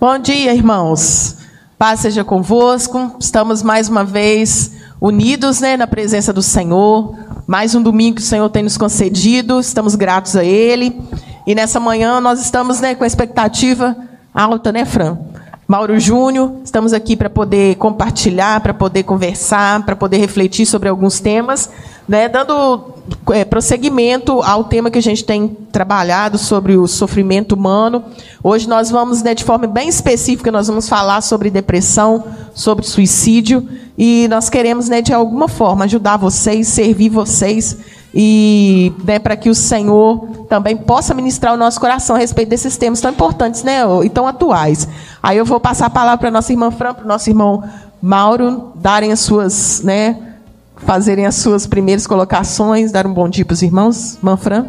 Bom dia, irmãos. Paz seja convosco. Estamos mais uma vez unidos né, na presença do Senhor. Mais um domingo que o Senhor tem nos concedido. Estamos gratos a Ele. E nessa manhã nós estamos né, com a expectativa alta, né, Fran? Mauro Júnior, estamos aqui para poder compartilhar, para poder conversar, para poder refletir sobre alguns temas, né, dando é, prosseguimento ao tema que a gente tem trabalhado sobre o sofrimento humano. Hoje nós vamos, né, de forma bem específica, nós vamos falar sobre depressão, sobre suicídio, e nós queremos, né, de alguma forma, ajudar vocês, servir vocês e né, para que o Senhor também possa ministrar o nosso coração a respeito desses temas tão importantes né, e tão atuais. Aí eu vou passar a palavra para a nossa irmã Fran, para o nosso irmão Mauro, darem as suas, né, fazerem as suas primeiras colocações, dar um bom dia para os irmãos. Irmã Fran.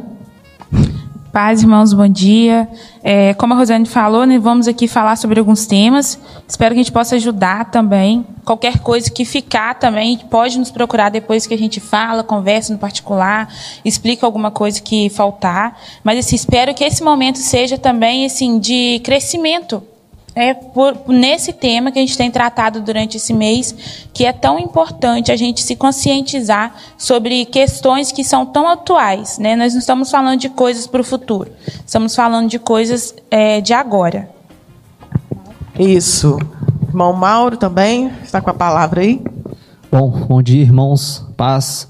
Paz, irmãos, bom dia. É, como a Rosane falou, né, vamos aqui falar sobre alguns temas. Espero que a gente possa ajudar também. Qualquer coisa que ficar também, pode nos procurar depois que a gente fala, conversa no particular, explica alguma coisa que faltar. Mas assim, espero que esse momento seja também assim de crescimento é por, nesse tema que a gente tem tratado durante esse mês, que é tão importante a gente se conscientizar sobre questões que são tão atuais. Né? Nós não estamos falando de coisas para o futuro, estamos falando de coisas é, de agora. Isso. Irmão Mauro também está com a palavra aí. Bom, bom dia, irmãos. Paz.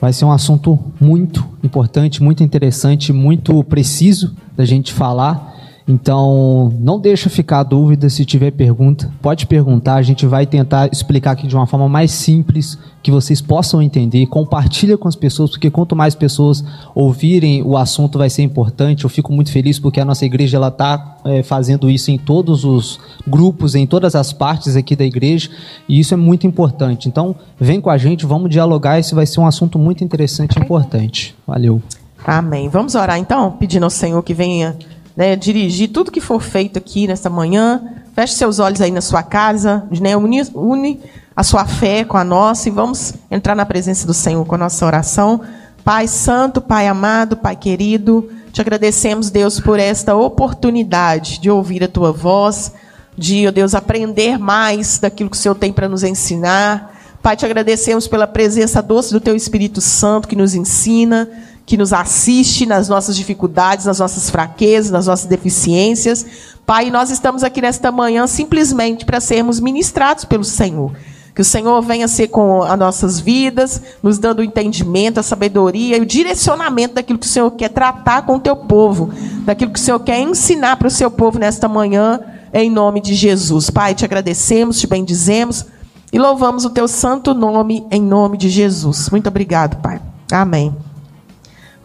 Vai ser um assunto muito importante, muito interessante, muito preciso da gente falar. Então, não deixa ficar dúvida se tiver pergunta, pode perguntar, a gente vai tentar explicar aqui de uma forma mais simples, que vocês possam entender, compartilha com as pessoas, porque quanto mais pessoas ouvirem o assunto vai ser importante. Eu fico muito feliz porque a nossa igreja ela está é, fazendo isso em todos os grupos, em todas as partes aqui da igreja, e isso é muito importante. Então, vem com a gente, vamos dialogar, esse vai ser um assunto muito interessante e importante. Valeu. Amém. Vamos orar então, pedindo ao Senhor que venha né, dirigir tudo que for feito aqui nesta manhã. Feche seus olhos aí na sua casa, né, une, une a sua fé com a nossa e vamos entrar na presença do Senhor com a nossa oração. Pai Santo, Pai amado, Pai querido, te agradecemos, Deus, por esta oportunidade de ouvir a tua voz, de, ó Deus, aprender mais daquilo que o Senhor tem para nos ensinar. Pai, te agradecemos pela presença doce do teu Espírito Santo que nos ensina, que nos assiste nas nossas dificuldades, nas nossas fraquezas, nas nossas deficiências. Pai, nós estamos aqui nesta manhã simplesmente para sermos ministrados pelo Senhor. Que o Senhor venha ser com as nossas vidas, nos dando o entendimento, a sabedoria e o direcionamento daquilo que o Senhor quer tratar com o teu povo, daquilo que o Senhor quer ensinar para o seu povo nesta manhã, em nome de Jesus. Pai, te agradecemos, te bendizemos e louvamos o teu santo nome, em nome de Jesus. Muito obrigado, Pai. Amém.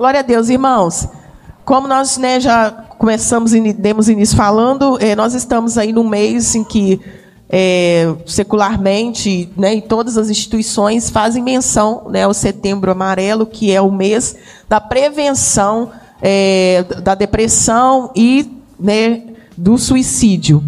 Glória a Deus, irmãos. Como nós né, já começamos e demos início falando, eh, nós estamos aí no mês em que eh, secularmente, né, e todas as instituições fazem menção né, ao Setembro Amarelo, que é o mês da prevenção eh, da depressão e né, do suicídio.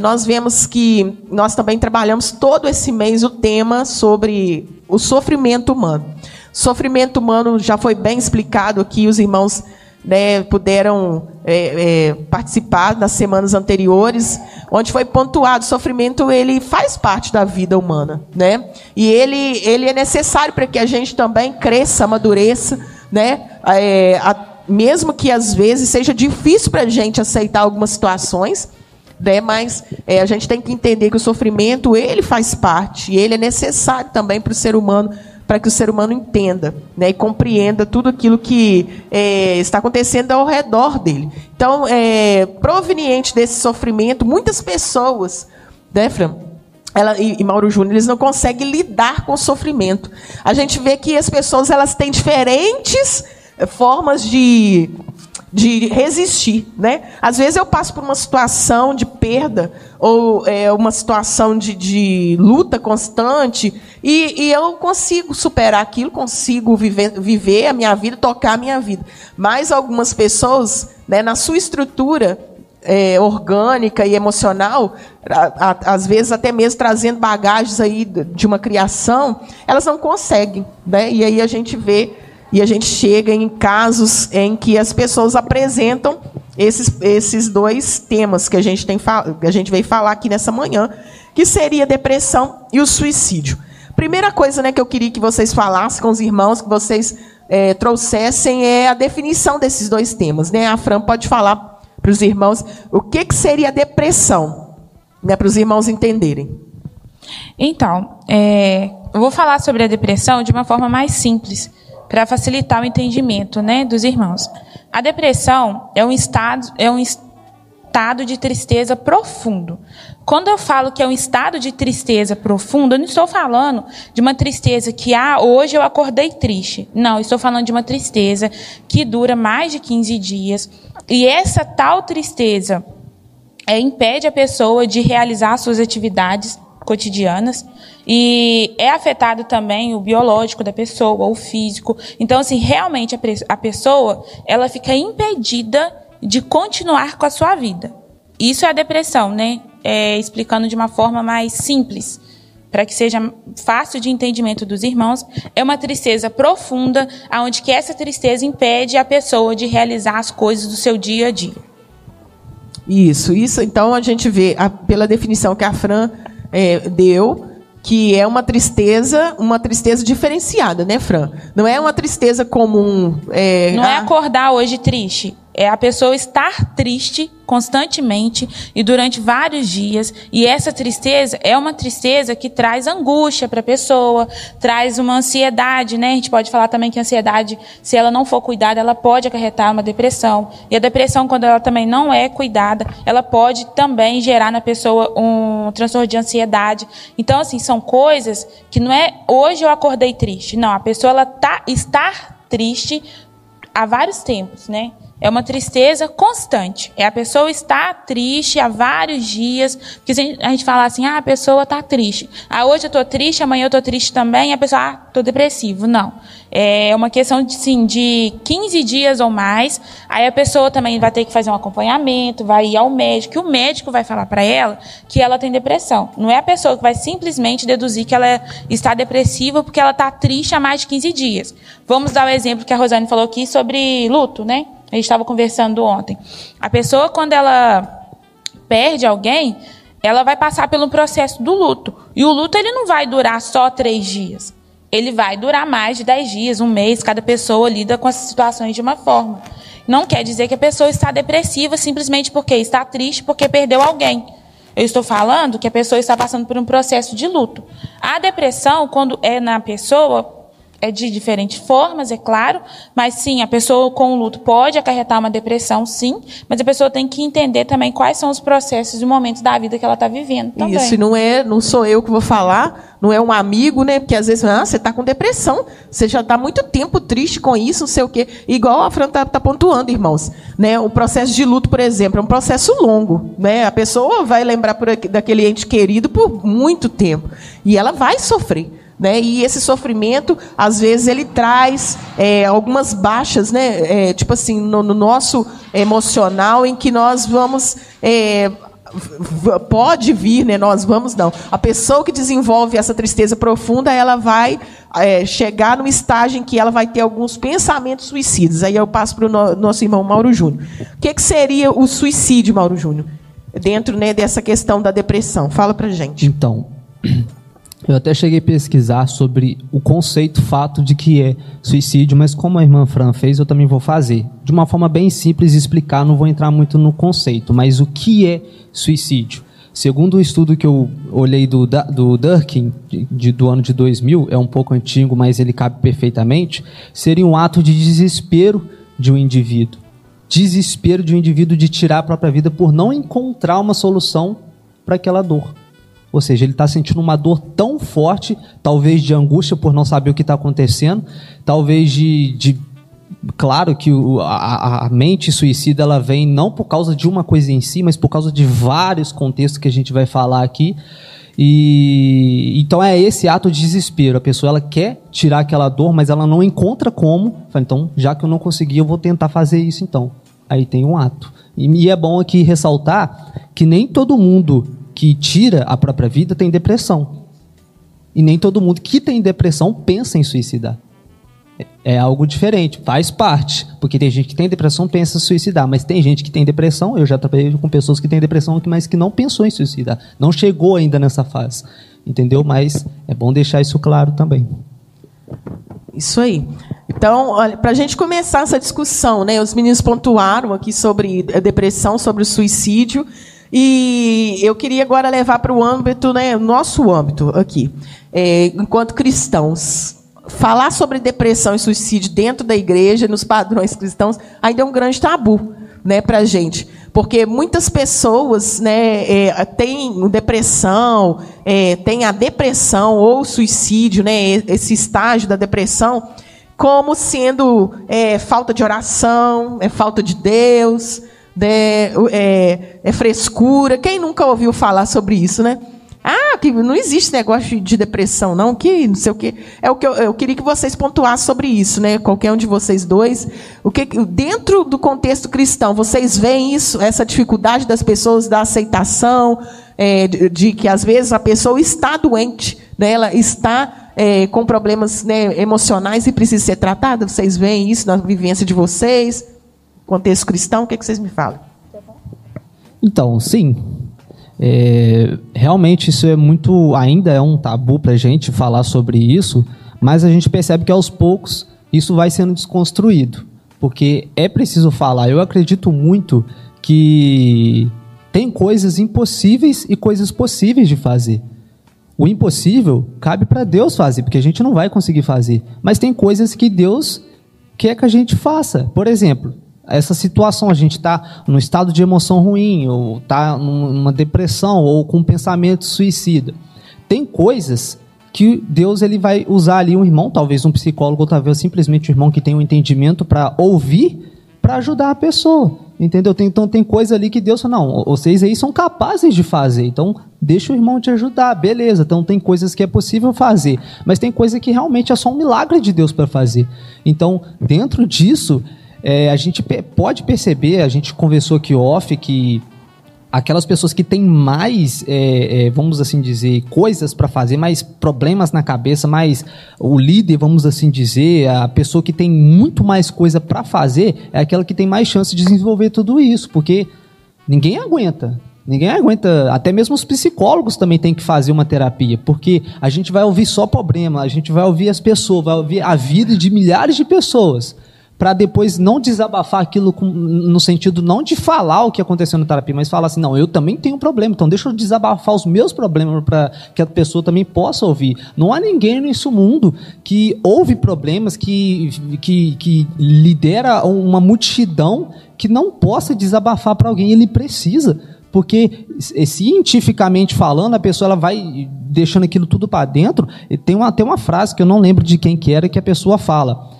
nós vemos que nós também trabalhamos todo esse mês o tema sobre o sofrimento humano. Sofrimento humano já foi bem explicado aqui, os irmãos né, puderam é, é, participar nas semanas anteriores, onde foi pontuado o sofrimento ele faz parte da vida humana, né? E ele ele é necessário para que a gente também cresça, amadureça, né? É, a, mesmo que às vezes seja difícil para a gente aceitar algumas situações, né? Mas é, a gente tem que entender que o sofrimento ele faz parte e ele é necessário também para o ser humano para que o ser humano entenda né, e compreenda tudo aquilo que é, está acontecendo ao redor dele. Então, é, proveniente desse sofrimento, muitas pessoas, né, Fran? Ela, e, e Mauro Júnior, eles não conseguem lidar com o sofrimento. A gente vê que as pessoas elas têm diferentes formas de de resistir, né? Às vezes eu passo por uma situação de perda ou é, uma situação de, de luta constante e, e, eu consigo superar aquilo, consigo viver, viver a minha vida, tocar a minha vida. Mas algumas pessoas, né, na sua estrutura é, orgânica e emocional, a, a, às vezes até mesmo trazendo bagagens aí de uma criação, elas não conseguem, né? E aí a gente vê e a gente chega em casos em que as pessoas apresentam esses, esses dois temas que a gente tem que a gente veio falar aqui nessa manhã, que seria a depressão e o suicídio. Primeira coisa, né, que eu queria que vocês falassem com os irmãos, que vocês é, trouxessem é a definição desses dois temas, né? A Fran pode falar para os irmãos o que, que seria depressão, né, para os irmãos entenderem. Então, é, eu vou falar sobre a depressão de uma forma mais simples, para facilitar o entendimento né, dos irmãos. A depressão é um estado, é um estado de tristeza profundo. Quando eu falo que é um estado de tristeza profundo, eu não estou falando de uma tristeza que, ah, hoje eu acordei triste. Não, estou falando de uma tristeza que dura mais de 15 dias. E essa tal tristeza é, impede a pessoa de realizar suas atividades cotidianas e é afetado também o biológico da pessoa, o físico. Então, assim, realmente a, a pessoa ela fica impedida de continuar com a sua vida. Isso é a depressão, né? É, explicando de uma forma mais simples, para que seja fácil de entendimento dos irmãos, é uma tristeza profunda, aonde que essa tristeza impede a pessoa de realizar as coisas do seu dia a dia. Isso, isso. Então a gente vê a, pela definição que a Fran é, deu, que é uma tristeza, uma tristeza diferenciada, né, Fran? Não é uma tristeza comum. É, não é a... é acordar hoje triste é a pessoa estar triste constantemente e durante vários dias. E essa tristeza é uma tristeza que traz angústia para a pessoa, traz uma ansiedade, né? A gente pode falar também que a ansiedade, se ela não for cuidada, ela pode acarretar uma depressão. E a depressão, quando ela também não é cuidada, ela pode também gerar na pessoa um transtorno de ansiedade. Então, assim, são coisas que não é hoje eu acordei triste. Não, a pessoa ela tá estar triste há vários tempos, né? É uma tristeza constante. É a pessoa estar triste há vários dias. Porque a gente fala assim, ah, a pessoa está triste. Ah, hoje eu estou triste, amanhã eu estou triste também. E a pessoa, ah, estou depressivo. Não. É uma questão de, sim, de 15 dias ou mais. Aí a pessoa também vai ter que fazer um acompanhamento, vai ir ao médico. E o médico vai falar para ela que ela tem depressão. Não é a pessoa que vai simplesmente deduzir que ela está depressiva porque ela está triste há mais de 15 dias. Vamos dar o exemplo que a Rosane falou aqui sobre luto, né? A gente estava conversando ontem. A pessoa, quando ela perde alguém, ela vai passar pelo processo do luto. E o luto ele não vai durar só três dias. Ele vai durar mais de dez dias, um mês. Cada pessoa lida com as situações de uma forma. Não quer dizer que a pessoa está depressiva simplesmente porque está triste porque perdeu alguém. Eu estou falando que a pessoa está passando por um processo de luto. A depressão, quando é na pessoa, é de diferentes formas, é claro, mas sim, a pessoa com luto pode acarretar uma depressão, sim, mas a pessoa tem que entender também quais são os processos e momentos da vida que ela está vivendo. Também. Isso, não é, não sou eu que vou falar, não é um amigo, né? Porque às vezes, ah, você está com depressão, você já está muito tempo triste com isso, não sei o quê. Igual a Fran está tá pontuando, irmãos. Né? O processo de luto, por exemplo, é um processo longo. Né? A pessoa vai lembrar por, daquele ente querido por muito tempo. E ela vai sofrer. Né? E esse sofrimento, às vezes, ele traz é, algumas baixas, né? É, tipo assim, no, no, nosso emocional, em que nós vamos. É, pode vir, né? Nós vamos não. A pessoa que desenvolve essa tristeza profunda, ela vai é, chegar num estágio em que ela vai ter alguns pensamentos suicidas. Aí eu passo para o no, nosso irmão Mauro Júnior. O que, que seria o suicídio, Mauro Júnior? Dentro né, dessa questão da depressão. Fala para gente. Então, eu até cheguei a pesquisar sobre o conceito, fato de que é suicídio, mas como a irmã Fran fez, eu também vou fazer. De uma forma bem simples explicar, não vou entrar muito no conceito, mas o que é suicídio? Segundo o estudo que eu olhei do, do Durkheim, de, de, do ano de 2000, é um pouco antigo, mas ele cabe perfeitamente, seria um ato de desespero de um indivíduo. Desespero de um indivíduo de tirar a própria vida por não encontrar uma solução para aquela dor. Ou seja, ele está sentindo uma dor tão forte, talvez de angústia por não saber o que está acontecendo, talvez de, de claro que a, a, mente suicida ela vem não por causa de uma coisa em si, mas por causa de vários contextos que a gente vai falar aqui. E então é esse ato de desespero. A pessoa ela quer tirar aquela dor, mas ela não encontra como. Então, já que eu não consegui, eu vou tentar fazer isso então. Aí tem um ato. E, e é bom aqui ressaltar que nem todo mundo que tira a própria vida tem depressão. E nem todo mundo que tem depressão pensa em suicidar. É, é algo diferente, faz parte. Porque tem gente que tem depressão pensa em suicidar, mas tem gente que tem depressão, eu já trabalhei com pessoas que têm depressão, mas que não pensou em suicidar, não chegou ainda nessa fase. Entendeu? Mas é bom deixar isso claro também. Isso aí. Então, para a gente começar essa discussão, né, os meninos pontuaram aqui sobre a depressão, sobre o suicídio, e eu queria agora levar para o âmbito, né, nosso âmbito aqui, é, enquanto cristãos. Falar sobre depressão e suicídio dentro da igreja, nos padrões cristãos, ainda é um grande tabu né, para a gente. Porque muitas pessoas né, é, têm depressão, é, têm a depressão ou suicídio, né, esse estágio da depressão, como sendo é, falta de oração, é falta de Deus, é, é frescura. Quem nunca ouviu falar sobre isso, né? Ah, que não existe negócio de depressão, não, que não sei o quê. É o que eu, eu queria que vocês pontuassem sobre isso, né? Qualquer um de vocês dois. O que dentro do contexto cristão, vocês veem isso, essa dificuldade das pessoas da aceitação, é, de, de, que às vezes a pessoa está doente, né? ela está é, com problemas né, emocionais e precisa ser tratada. Vocês veem isso na vivência de vocês? Contexto cristão, o que, é que vocês me falam? Então, sim, é, realmente isso é muito, ainda é um tabu para a gente falar sobre isso, mas a gente percebe que aos poucos isso vai sendo desconstruído, porque é preciso falar. Eu acredito muito que tem coisas impossíveis e coisas possíveis de fazer. O impossível cabe para Deus fazer, porque a gente não vai conseguir fazer. Mas tem coisas que Deus quer que a gente faça. Por exemplo, essa situação, a gente está num estado de emoção ruim, ou está numa depressão, ou com um pensamento suicida. Tem coisas que Deus ele vai usar ali um irmão, talvez um psicólogo, ou talvez simplesmente um irmão que tem um entendimento para ouvir, para ajudar a pessoa. Entendeu? Tem, então tem coisa ali que Deus fala, não, vocês aí são capazes de fazer, então deixa o irmão te ajudar, beleza. Então tem coisas que é possível fazer, mas tem coisa que realmente é só um milagre de Deus para fazer. Então, dentro disso, é, a gente pode perceber, a gente conversou aqui off, que aquelas pessoas que têm mais, é, é, vamos assim dizer, coisas para fazer, mais problemas na cabeça, mais o líder, vamos assim dizer, a pessoa que tem muito mais coisa para fazer, é aquela que tem mais chance de desenvolver tudo isso, porque ninguém aguenta. Ninguém aguenta, até mesmo os psicólogos também têm que fazer uma terapia, porque a gente vai ouvir só problema, a gente vai ouvir as pessoas, vai ouvir a vida de milhares de pessoas para depois não desabafar aquilo com, no sentido não de falar o que aconteceu na terapia, mas falar assim, não, eu também tenho um problema, então deixa eu desabafar os meus problemas para que a pessoa também possa ouvir. Não há ninguém nesse mundo que ouve problemas, que, que, que lidera uma multidão que não possa desabafar para alguém, ele precisa. Porque cientificamente falando, a pessoa ela vai deixando aquilo tudo para dentro. E tem uma, tem uma frase que eu não lembro de quem que era que a pessoa fala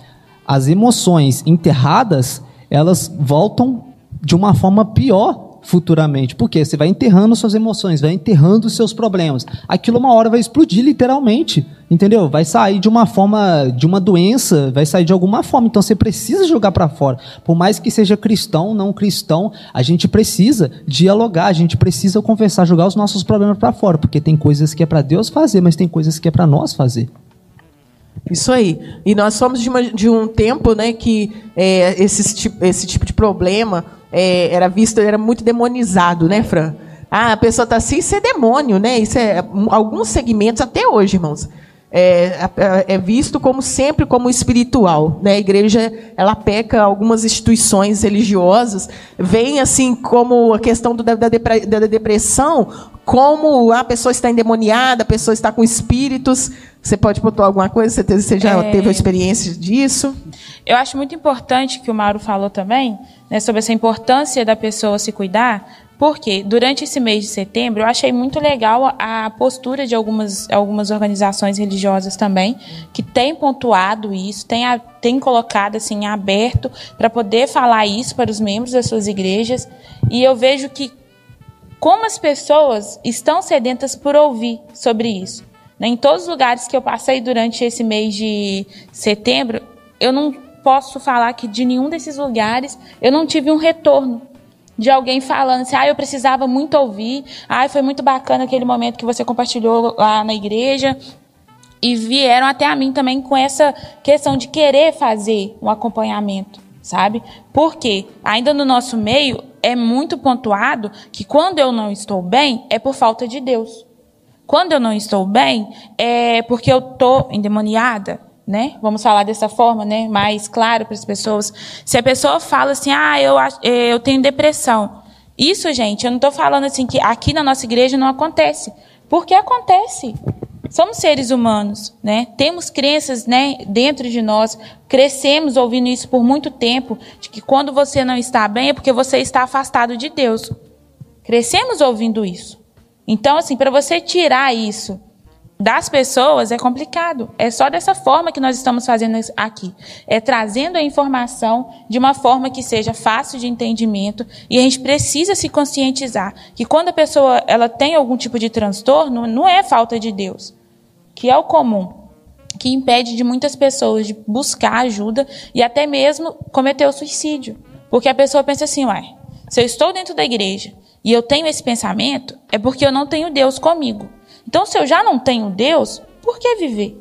as emoções enterradas, elas voltam de uma forma pior futuramente. Porque você vai enterrando suas emoções, vai enterrando seus problemas. Aquilo uma hora vai explodir literalmente, entendeu? Vai sair de uma forma, de uma doença, vai sair de alguma forma. Então você precisa jogar para fora. Por mais que seja cristão, não cristão, a gente precisa dialogar, a gente precisa conversar, jogar os nossos problemas para fora, porque tem coisas que é para Deus fazer, mas tem coisas que é para nós fazer. Isso aí. E nós somos de, uma, de um tempo né, que é, esse, esse tipo de problema é, era visto, era muito demonizado, né, Fran? Ah, a pessoa está assim, isso é demônio, né? Isso é alguns segmentos até hoje, irmãos. É, é, visto como sempre como espiritual, né? A igreja ela peca algumas instituições religiosas vem assim como a questão do, da, da, depressão como a pessoa está endemoniada, a pessoa está com espíritos. Você pode botar alguma coisa? Você, já é... teve a experiência disso? Eu acho muito importante que o Mauro falou também, né, sobre essa importância da pessoa se cuidar, porque durante esse mês de setembro eu achei muito legal a postura de algumas, algumas organizações religiosas também, que têm pontuado isso, têm, têm colocado assim aberto para poder falar isso para os membros das suas igrejas. E eu vejo que como as pessoas estão sedentas por ouvir sobre isso. Né? Em todos os lugares que eu passei durante esse mês de setembro, eu não posso falar que de nenhum desses lugares eu não tive um retorno de alguém falando assim, ah, eu precisava muito ouvir, ah, foi muito bacana aquele momento que você compartilhou lá na igreja, e vieram até a mim também com essa questão de querer fazer um acompanhamento, sabe? Porque ainda no nosso meio é muito pontuado que quando eu não estou bem é por falta de Deus. Quando eu não estou bem é porque eu estou endemoniada, né? Vamos falar dessa forma, né? Mais claro para as pessoas. Se a pessoa fala assim, ah, eu, eu tenho depressão. Isso, gente, eu não estou falando assim que aqui na nossa igreja não acontece. Porque acontece. Somos seres humanos, né? Temos crenças, né, dentro de nós. Crescemos ouvindo isso por muito tempo, de que quando você não está bem é porque você está afastado de Deus. Crescemos ouvindo isso. Então, assim, para você tirar isso das pessoas é complicado. É só dessa forma que nós estamos fazendo aqui. É trazendo a informação de uma forma que seja fácil de entendimento e a gente precisa se conscientizar que quando a pessoa ela tem algum tipo de transtorno, não é falta de Deus que é o comum, que impede de muitas pessoas de buscar ajuda e até mesmo cometer o suicídio. Porque a pessoa pensa assim, uai, se eu estou dentro da igreja e eu tenho esse pensamento, é porque eu não tenho Deus comigo. Então, se eu já não tenho Deus, por que viver?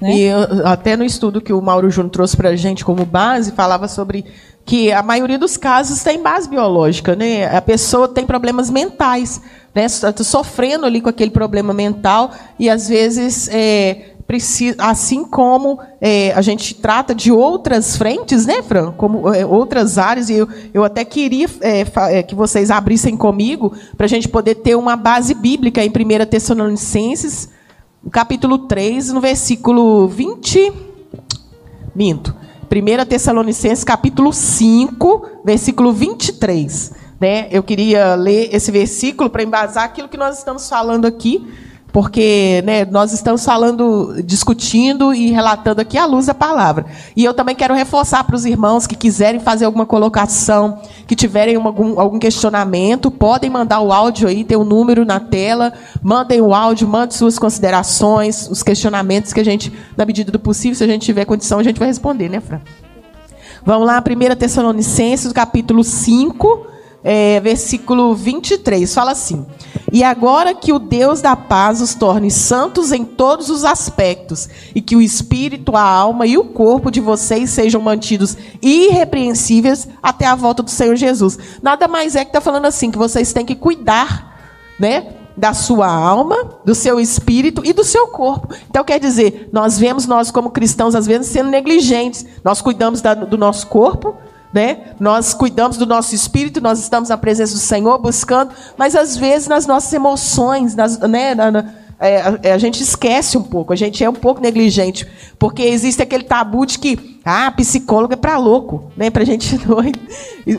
Né? E até no estudo que o Mauro Júnior trouxe para a gente como base, falava sobre que a maioria dos casos tem base biológica, né? A pessoa tem problemas mentais, né? Sofrendo ali com aquele problema mental e às vezes é, assim como é, a gente trata de outras frentes, né, Fran? Como é, outras áreas e eu, eu até queria é, é, que vocês abrissem comigo para a gente poder ter uma base bíblica em 1 Tessalonicenses, capítulo 3, no versículo 20. Minto. 1 Tessalonicenses capítulo 5, versículo 23. Né? Eu queria ler esse versículo para embasar aquilo que nós estamos falando aqui porque né, nós estamos falando, discutindo e relatando aqui à luz da palavra. E eu também quero reforçar para os irmãos que quiserem fazer alguma colocação, que tiverem algum, algum questionamento, podem mandar o áudio aí, tem o um número na tela, mandem o áudio, mandem suas considerações, os questionamentos que a gente, na medida do possível, se a gente tiver condição, a gente vai responder, né, Fran? Vamos lá, 1 Tessalonicenses, capítulo 5, é, versículo 23, fala assim: E agora que o Deus da paz os torne santos em todos os aspectos, e que o espírito, a alma e o corpo de vocês sejam mantidos irrepreensíveis até a volta do Senhor Jesus. Nada mais é que está falando assim, que vocês têm que cuidar, né? Da sua alma, do seu espírito e do seu corpo. Então, quer dizer, nós vemos nós, como cristãos, às vezes sendo negligentes. Nós cuidamos da, do nosso corpo, né? Nós cuidamos do nosso espírito, nós estamos na presença do Senhor buscando, mas às vezes nas nossas emoções, nas, né, na, na, é, a, é, gente esquece um pouco, a gente é um pouco negligente, porque existe aquele tabu de que ah, psicólogo é para louco, né? Para gente doido.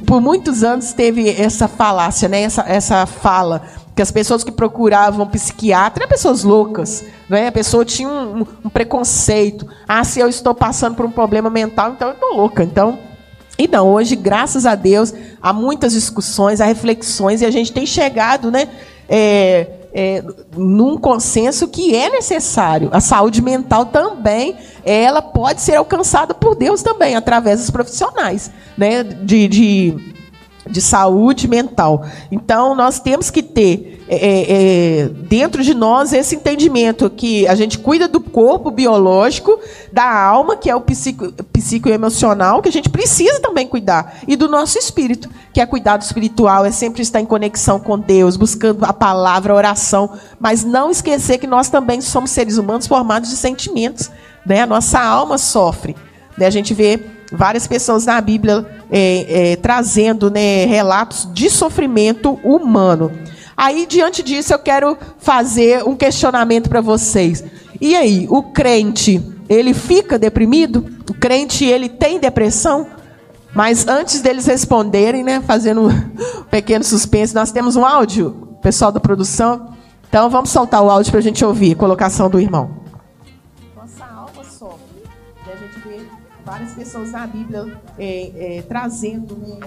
Por muitos anos teve essa falácia, né? Essa, essa fala que as pessoas que procuravam psiquiatra eram pessoas loucas, né? A pessoa tinha um, um, preconceito. Ah, se eu estou passando por um problema mental, então eu estou louca. Então então, hoje, graças a Deus, há muitas discussões, há reflexões, e a gente tem chegado né, é, é, num consenso que é necessário. A saúde mental também, ela pode ser alcançada por Deus também, através dos profissionais né, de, de de saúde mental. Então, nós temos que ter é, é, é, dentro de nós esse entendimento que a gente cuida do corpo biológico, da alma, que é o psico, psicoemocional, que a gente precisa também cuidar, e do nosso espírito, que é cuidado espiritual, é sempre estar em conexão com Deus, buscando a palavra, a oração, mas não esquecer que nós também somos seres humanos formados de sentimentos. Né? A nossa alma sofre. Né? A gente vê várias pessoas na Bíblia é, é, trazendo né, relatos de sofrimento humano. Aí, diante disso, eu quero fazer um questionamento para vocês. E aí, o crente, ele fica deprimido? O crente, ele tem depressão? Mas antes deles responderem, né, fazendo um pequeno suspense, nós temos um áudio, pessoal da produção. Então, vamos soltar o áudio para a gente ouvir, colocação do irmão. várias pessoas na Bíblia é, é, trazendo né,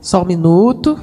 Só um minuto.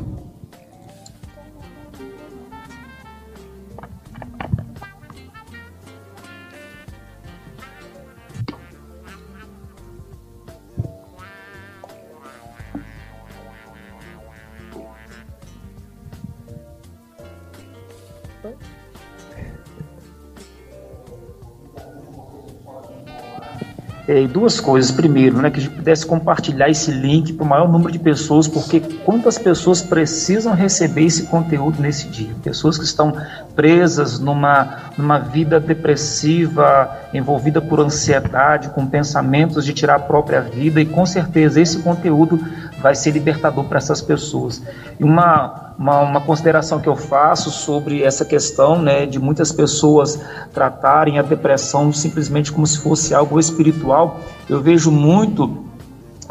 É, duas coisas. Primeiro, né, que a gente pudesse compartilhar esse link para o maior número de pessoas, porque quantas pessoas precisam receber esse conteúdo nesse dia? Pessoas que estão presas numa, numa vida depressiva, envolvida por ansiedade, com pensamentos de tirar a própria vida, e com certeza esse conteúdo vai ser libertador para essas pessoas. E uma, uma, uma, consideração que eu faço sobre essa questão né, de muitas pessoas tratarem a depressão simplesmente como se fosse algo espiritual, eu vejo muito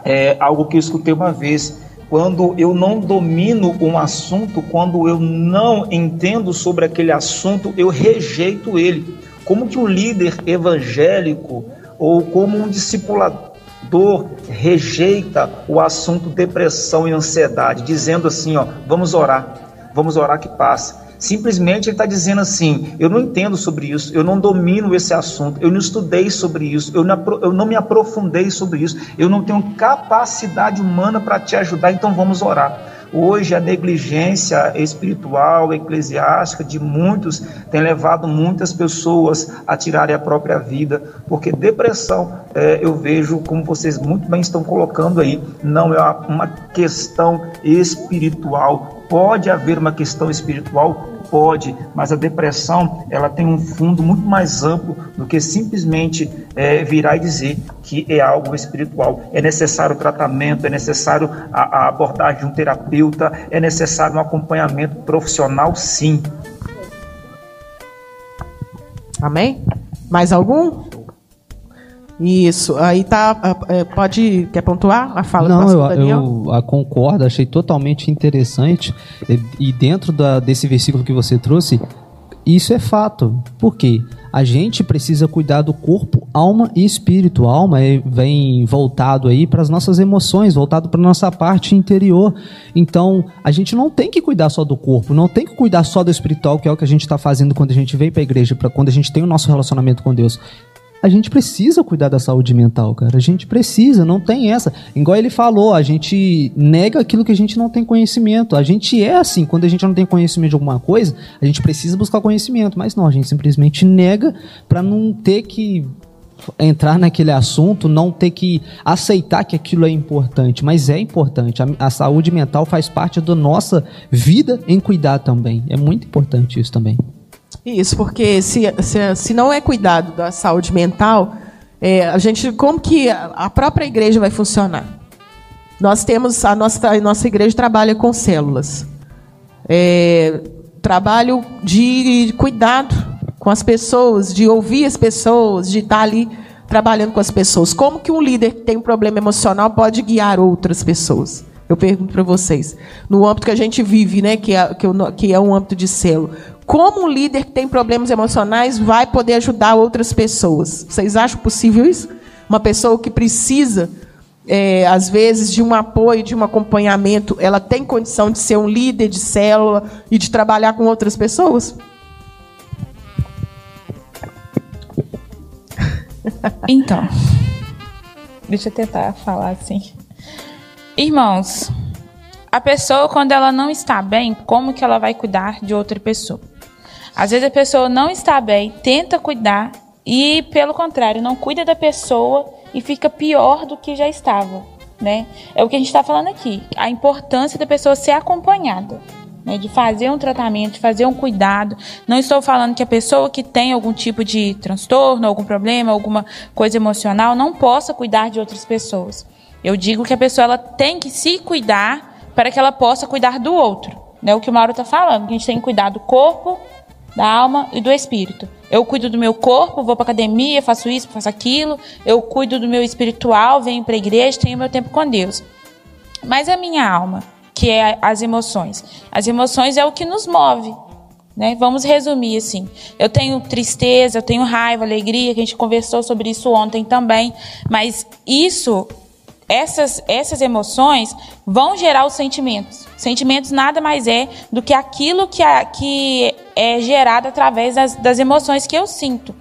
é, algo que eu escutei uma vez. Quando eu não domino um assunto, quando eu não entendo sobre aquele assunto, eu rejeito ele. Como que um líder evangélico ou como um discipulador dor, rejeita o assunto depressão e ansiedade, dizendo assim, ó, vamos orar, vamos orar que passa. Simplesmente ele está dizendo assim: eu não entendo sobre isso, eu não domino esse assunto, eu não estudei sobre isso, eu não, eu não me aprofundei sobre isso, eu não tenho capacidade humana para te ajudar, então vamos orar. Hoje, a negligência espiritual, eclesiástica de muitos tem levado muitas pessoas a tirarem a própria vida, porque depressão, é, eu vejo, como vocês muito bem estão colocando aí, não é uma questão espiritual. Pode haver uma questão espiritual? Pode, mas a depressão ela tem um fundo muito mais amplo do que simplesmente é, virar e dizer que é algo espiritual. É necessário tratamento, é necessário a, a abordagem de um terapeuta, é necessário um acompanhamento profissional, sim. Amém? Mais algum? Isso. Aí tá. É, pode. Quer pontuar a fala Não, do eu, Daniel? eu a concordo, achei totalmente interessante. E, e dentro da, desse versículo que você trouxe, isso é fato. Por quê? A gente precisa cuidar do corpo, alma e espírito. A alma é, vem voltado aí para as nossas emoções, voltado para nossa parte interior. Então, a gente não tem que cuidar só do corpo, não tem que cuidar só do espiritual, que é o que a gente está fazendo quando a gente vem para a igreja, para quando a gente tem o nosso relacionamento com Deus a gente precisa cuidar da saúde mental, cara. A gente precisa, não tem essa. Igual ele falou, a gente nega aquilo que a gente não tem conhecimento. A gente é assim, quando a gente não tem conhecimento de alguma coisa, a gente precisa buscar conhecimento. Mas não, a gente simplesmente nega para não ter que entrar naquele assunto, não ter que aceitar que aquilo é importante, mas é importante. A, a, saúde mental faz parte da nossa vida em cuidar também. É muito importante isso também. Isso, porque se, se, se não é cuidado da saúde mental, é, a gente, como que a própria igreja vai funcionar? Nós temos, a nossa, a nossa igreja trabalha com células. É, trabalho de cuidado com as pessoas, de ouvir as pessoas, de estar ali trabalhando com as pessoas. Como que um líder que tem um problema emocional pode guiar outras pessoas? Eu pergunto para vocês, no âmbito que a gente vive, né, que é, que, é, que é um âmbito de célula, como um líder que tem problemas emocionais vai poder ajudar outras pessoas? Vocês acham possível isso? Uma pessoa que precisa, é, às vezes, de um apoio, de um acompanhamento, ela tem condição de ser um líder de célula e de trabalhar com outras pessoas? Então, deixa eu tentar falar assim. Irmãos, a pessoa quando ela não está bem, como que ela vai cuidar de outra pessoa? Às vezes a pessoa não está bem, tenta cuidar e pelo contrário, não cuida da pessoa e fica pior do que já estava, né? É o que a gente está falando aqui, a importância da pessoa ser acompanhada. Né, de fazer um tratamento, de fazer um cuidado. Não estou falando que a pessoa que tem algum tipo de transtorno, algum problema, alguma coisa emocional, não possa cuidar de outras pessoas. Eu digo que a pessoa ela tem que se cuidar para que ela possa cuidar do outro. Né? O que o Mauro está falando, que a gente tem que cuidar do corpo, da alma e do espírito. Eu cuido do meu corpo, vou para academia, faço isso, faço aquilo. Eu cuido do meu espiritual, venho para a igreja, tenho meu tempo com Deus. Mas a minha alma, que é as emoções. As emoções é o que nos move. Né? Vamos resumir assim. Eu tenho tristeza, eu tenho raiva, alegria, que a gente conversou sobre isso ontem também. Mas isso essas, essas emoções vão gerar os sentimentos. Sentimentos nada mais é do que aquilo que, a, que é gerado através das, das emoções que eu sinto.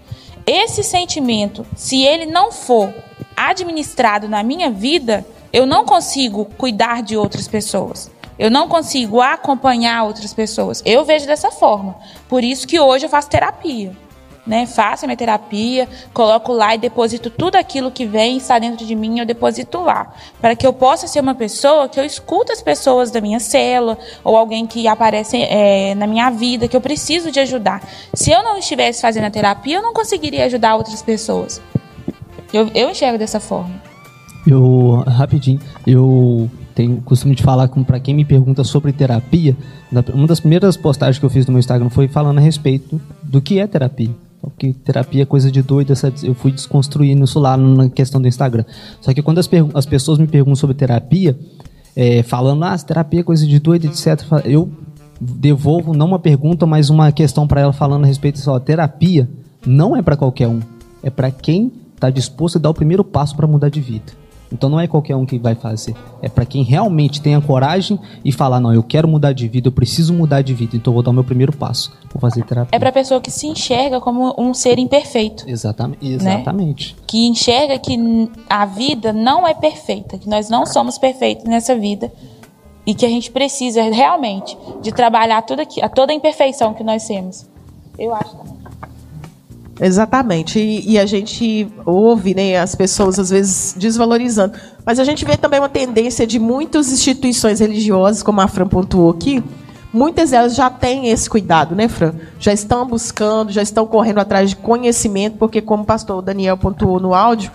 Esse sentimento, se ele não for administrado na minha vida, eu não consigo cuidar de outras pessoas. Eu não consigo acompanhar outras pessoas. Eu vejo dessa forma. Por isso que hoje eu faço terapia né? Faço a minha terapia, coloco lá e deposito tudo aquilo que vem, está dentro de mim, eu deposito lá. Para que eu possa ser uma pessoa que eu escuto as pessoas da minha cela, ou alguém que aparece é, na minha vida, que eu preciso de ajudar. Se eu não estivesse fazendo a terapia, eu não conseguiria ajudar outras pessoas. Eu, eu enxergo dessa forma. Eu, rapidinho, eu tenho costume de falar para quem me pergunta sobre terapia. Uma das primeiras postagens que eu fiz no meu Instagram foi falando a respeito do que é terapia. Porque terapia é coisa de doido, eu fui desconstruindo isso lá na questão do Instagram. Só que quando as, as pessoas me perguntam sobre terapia, é, falando, ah, terapia é coisa de doido, etc., eu devolvo não uma pergunta, mas uma questão para ela falando a respeito disso. Terapia não é para qualquer um, é para quem está disposto a dar o primeiro passo para mudar de vida. Então não é qualquer um que vai fazer. É para quem realmente tem a coragem e falar: não, eu quero mudar de vida, eu preciso mudar de vida, então vou dar o meu primeiro passo. Vou fazer terapia. É para pessoa que se enxerga como um ser imperfeito. Exatamente. Exatamente. Né? Que enxerga que a vida não é perfeita, que nós não somos perfeitos nessa vida e que a gente precisa realmente de trabalhar tudo aqui, a toda a imperfeição que nós temos. Eu acho também. Exatamente. E, e, a gente ouve né, as pessoas, às vezes, desvalorizando. Mas a gente vê também uma tendência de muitas instituições religiosas, como a Fran pontuou aqui, muitas delas já têm esse cuidado, né, Fran? Já estão buscando, já estão correndo atrás de conhecimento, porque, como o pastor Daniel pontuou no áudio,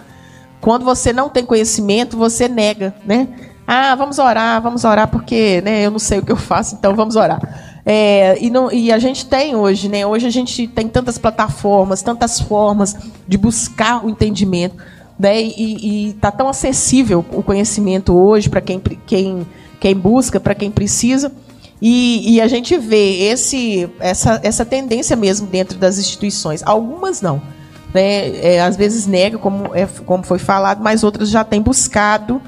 quando você não tem conhecimento, você nega, né? Ah, vamos orar, vamos orar, porque né, eu não sei o que eu faço, então vamos orar. É, e, não, e, a gente tem hoje, né? Hoje a gente tem tantas plataformas, tantas formas de buscar o entendimento, né? E está tão acessível o conhecimento hoje para quem, quem, quem busca, para quem precisa. E, e, a gente vê esse, essa, essa tendência mesmo dentro das instituições. Algumas não. Né? É, às vezes nega, como, é, como foi falado, mas outras já têm buscado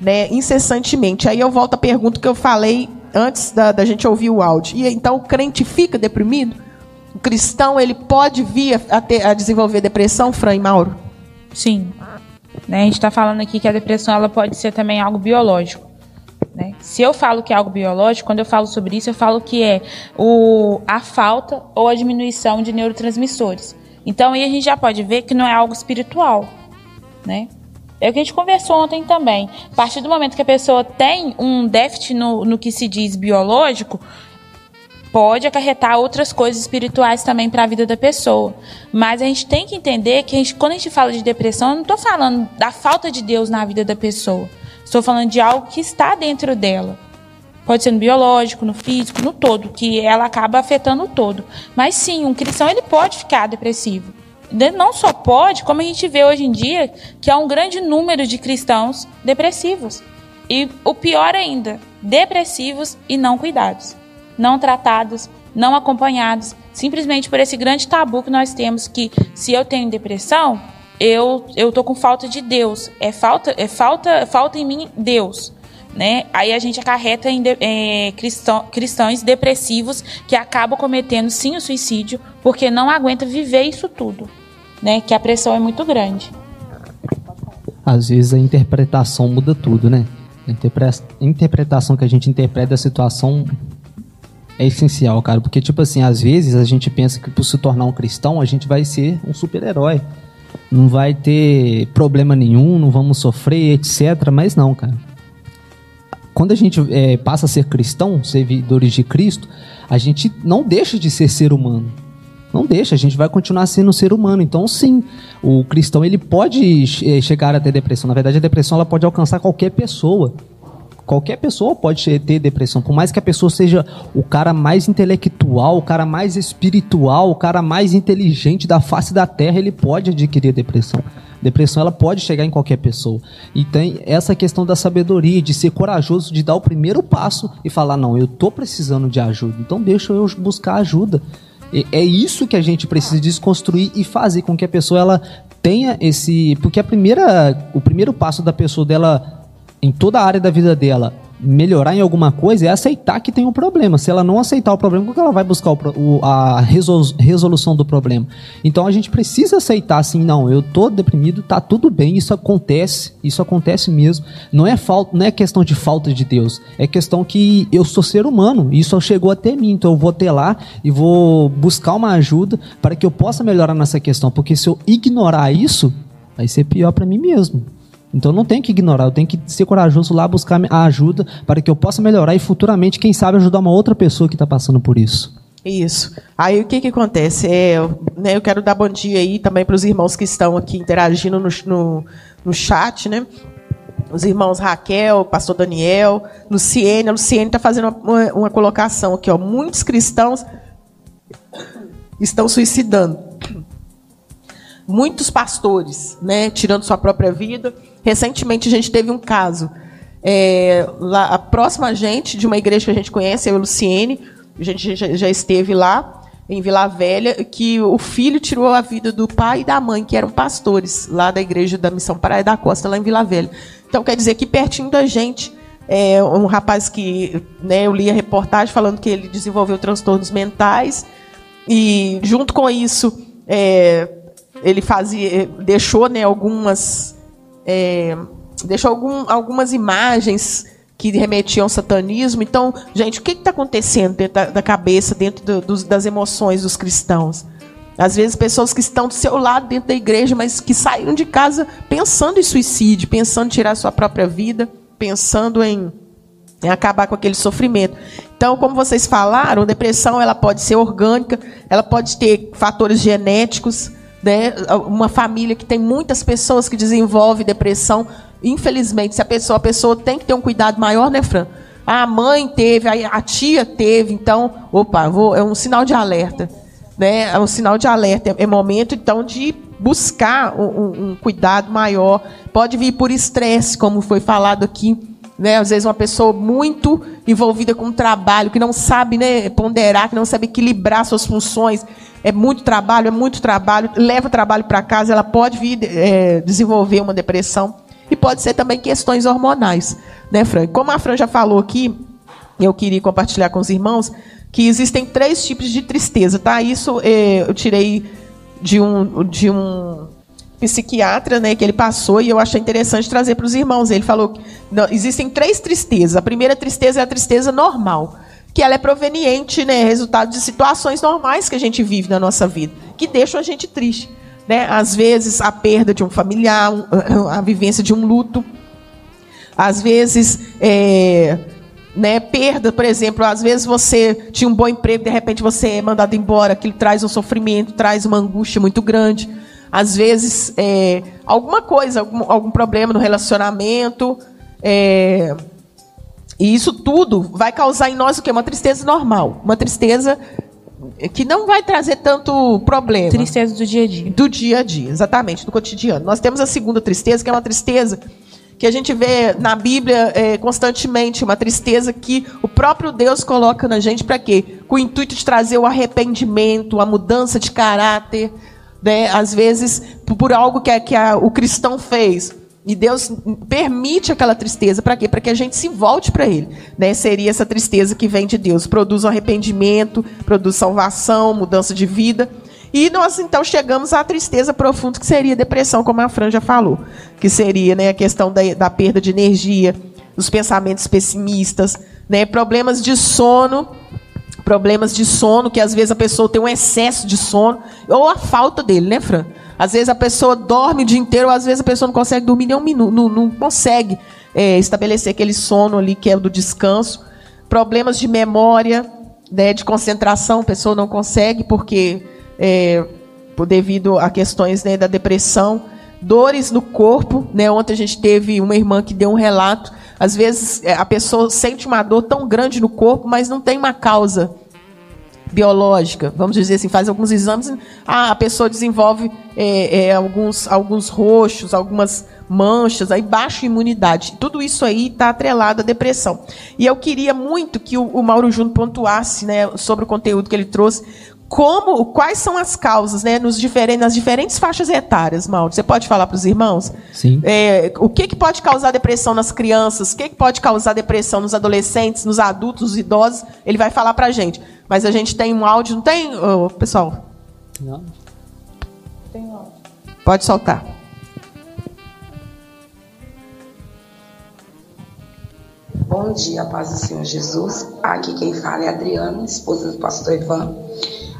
né, incessantemente. Aí eu volto à pergunta que eu falei antes da, da gente ouvir o áudio. E então o crente fica deprimido? O cristão ele pode vir a, ter, a desenvolver depressão, Fran e Mauro? Sim. Né, a gente está falando aqui que a depressão ela pode ser também algo biológico. Né? Se eu falo que é algo biológico, quando eu falo sobre isso, eu falo que é o, a falta ou a diminuição de neurotransmissores. Então aí a gente já pode ver que não é algo espiritual. Né? É o que a gente conversou ontem também. A partir do momento que a pessoa tem um déficit no, no que se diz biológico, pode acarretar outras coisas espirituais também para a vida da pessoa. Mas a gente tem que entender que a gente, quando a gente fala de depressão, eu não estou falando da falta de Deus na vida da pessoa. Estou falando de algo que está dentro dela. Pode ser no biológico, no físico, no todo, que ela acaba afetando o todo. Mas sim, um cristão ele pode ficar depressivo não só pode, como a gente vê hoje em dia, que há um grande número de cristãos depressivos. E o pior ainda, depressivos e não cuidados, não tratados, não acompanhados, simplesmente por esse grande tabu que nós temos que se eu tenho depressão, eu eu tô com falta de Deus, é falta é falta falta em mim Deus. Né? Aí a gente acarreta em de, é, cristão, cristãos depressivos que acabam cometendo sim o suicídio porque não aguenta viver isso tudo né? Que a pressão é muito grande. Às vezes a interpretação muda tudo, né? A interpretação que a gente interpreta da situação é essencial, cara. Porque, tipo assim, às vezes a gente pensa que por se tornar um cristão, a gente vai ser um super-herói. Não vai ter problema nenhum, não vamos sofrer, etc. Mas não, cara. Quando a gente é, passa a ser cristão, servidores de Cristo, a gente não deixa de ser ser humano não deixa, a gente vai continuar sendo um ser humano. Então, sim, o cristão ele pode eh, chegar a ter depressão. Na verdade, a depressão ela pode alcançar qualquer pessoa. Qualquer pessoa pode ter depressão, por mais que a pessoa seja o cara mais intelectual, o cara mais espiritual, o cara mais inteligente da face da terra, ele pode adquirir depressão. Depressão ela pode chegar em qualquer pessoa. E tem essa questão da sabedoria, de ser corajoso, de dar o primeiro passo e falar: não, eu tô precisando de ajuda, então deixa eu buscar ajuda. É isso que a gente precisa desconstruir e fazer com que a pessoa ela tenha esse, porque a primeira, o primeiro passo da pessoa dela em toda a área da vida dela melhorar em alguma coisa é aceitar que tem um problema. Se ela não aceitar o problema, como que ela vai buscar o, o, a resolução do problema? Então a gente precisa aceitar assim, não, eu tô deprimido, tá tudo bem, isso acontece, isso acontece mesmo. Não é falta, não é questão de falta de Deus, é questão que eu sou ser humano, isso chegou até mim, então eu vou ter lá e vou buscar uma ajuda para que eu possa melhorar nessa questão, porque se eu ignorar isso, vai ser pior para mim mesmo. Então não tem que ignorar, eu tenho que ser corajoso lá buscar a ajuda para que eu possa melhorar e futuramente, quem sabe, ajudar uma outra pessoa que está passando por isso. Isso. Aí o que, que acontece? É, né, eu quero dar bom dia aí também para os irmãos que estão aqui interagindo no, no, no chat, né? Os irmãos Raquel, pastor Daniel, Luciene. A Luciene está fazendo uma, uma colocação aqui. Ó. Muitos cristãos estão suicidando. Muitos pastores, né, tirando sua própria vida Recentemente a gente teve um caso. É, lá, a próxima gente de uma igreja que a gente conhece, é o Luciene, a gente já, já esteve lá em Vila Velha, que o filho tirou a vida do pai e da mãe, que eram pastores lá da igreja da Missão Praia da Costa, lá em Vila Velha. Então, quer dizer que pertinho da gente, é, um rapaz que né, eu li a reportagem falando que ele desenvolveu transtornos mentais, e junto com isso, é, ele fazia, deixou né, algumas é, deixou algum, algumas imagens que remetiam ao satanismo. Então, gente, o que está acontecendo dentro da, da cabeça, dentro do, dos, das emoções dos cristãos? Às vezes, pessoas que estão do seu lado dentro da igreja, mas que saíram de casa pensando em suicídio, pensando em tirar sua própria vida, pensando em, em acabar com aquele sofrimento. Então, como vocês falaram, depressão ela pode ser orgânica, ela pode ter fatores genéticos, né? Uma família que tem muitas pessoas que desenvolvem depressão, infelizmente, se a pessoa, a pessoa tem que ter um cuidado maior, né, Fran? A mãe teve, a tia teve, então, opa, vou, é um sinal de alerta, né? É um sinal de alerta, é, é momento então de buscar um, um cuidado maior. Pode vir por estresse, como foi falado aqui, né? Às vezes uma pessoa muito envolvida com o trabalho, que não sabe né, ponderar, que não sabe equilibrar suas funções, é muito trabalho, é muito trabalho, leva trabalho para casa, ela pode vir é, desenvolver uma depressão. E pode ser também questões hormonais, né, Fran? Como a Fran já falou aqui, eu queria compartilhar com os irmãos que existem três tipos de tristeza, tá? Isso é, eu tirei de um, de um psiquiatra, né, que ele passou e eu achei interessante trazer para os irmãos. Ele falou que não, existem três tristezas. A primeira tristeza é a tristeza normal que ela é proveniente, né, resultado de situações normais que a gente vive na nossa vida, que deixam a gente triste. Né? Às vezes, a perda de um familiar, a vivência de um luto. Às vezes, é, né, perda, por exemplo, às vezes você tinha um bom emprego, de repente você é mandado embora, aquilo traz um sofrimento, traz uma angústia muito grande. Às vezes, é, alguma coisa, algum, algum problema no relacionamento. É, e isso tudo vai causar em nós o quê? Uma tristeza normal. Uma tristeza que não vai trazer tanto problema. Tristeza do dia a dia. Do dia a dia, exatamente, do cotidiano. Nós temos a segunda tristeza, que é uma tristeza que a gente vê na Bíblia é, constantemente, uma tristeza que o próprio Deus coloca na gente para quê? Com o intuito de trazer o arrependimento, a mudança de caráter, né? às vezes por algo que, que a, o cristão fez. E Deus permite aquela tristeza para quê? Para que a gente se volte para Ele. Né? Seria essa tristeza que vem de Deus. Produz um arrependimento, produz salvação, mudança de vida. E nós então chegamos à tristeza profunda, que seria depressão, como a Fran já falou. Que seria né, a questão da, da perda de energia, os pensamentos pessimistas, né, problemas de sono problemas de sono, que às vezes a pessoa tem um excesso de sono, ou a falta dele, né, Fran? Às vezes a pessoa dorme o dia inteiro, às vezes a pessoa não consegue dormir nem um minuto, não, não consegue é, estabelecer aquele sono ali que é do descanso. Problemas de memória, né, de concentração, a pessoa não consegue porque é, devido a questões né, da depressão, dores no corpo, né? Ontem a gente teve uma irmã que deu um relato. Às vezes é, a pessoa sente uma dor tão grande no corpo, mas não tem uma causa biológica, vamos dizer assim, faz alguns exames, ah, a pessoa desenvolve é, é, alguns, alguns roxos, algumas manchas, aí baixa imunidade. Tudo isso aí está atrelado à depressão. E eu queria muito que o, o Mauro Júnior pontuasse né, sobre o conteúdo que ele trouxe, como, quais são as causas, né, nos diferentes, nas diferentes faixas etárias, Mauro? Você pode falar para os irmãos? Sim. É, o que, que pode causar depressão nas crianças? O que, que pode causar depressão nos adolescentes, nos adultos, nos idosos? Ele vai falar para a gente. Mas a gente tem um áudio, não tem, oh, pessoal? Não. Tem um áudio. Pode soltar. Bom dia, paz do Senhor Jesus. Aqui quem fala é Adriana, esposa do pastor Ivan.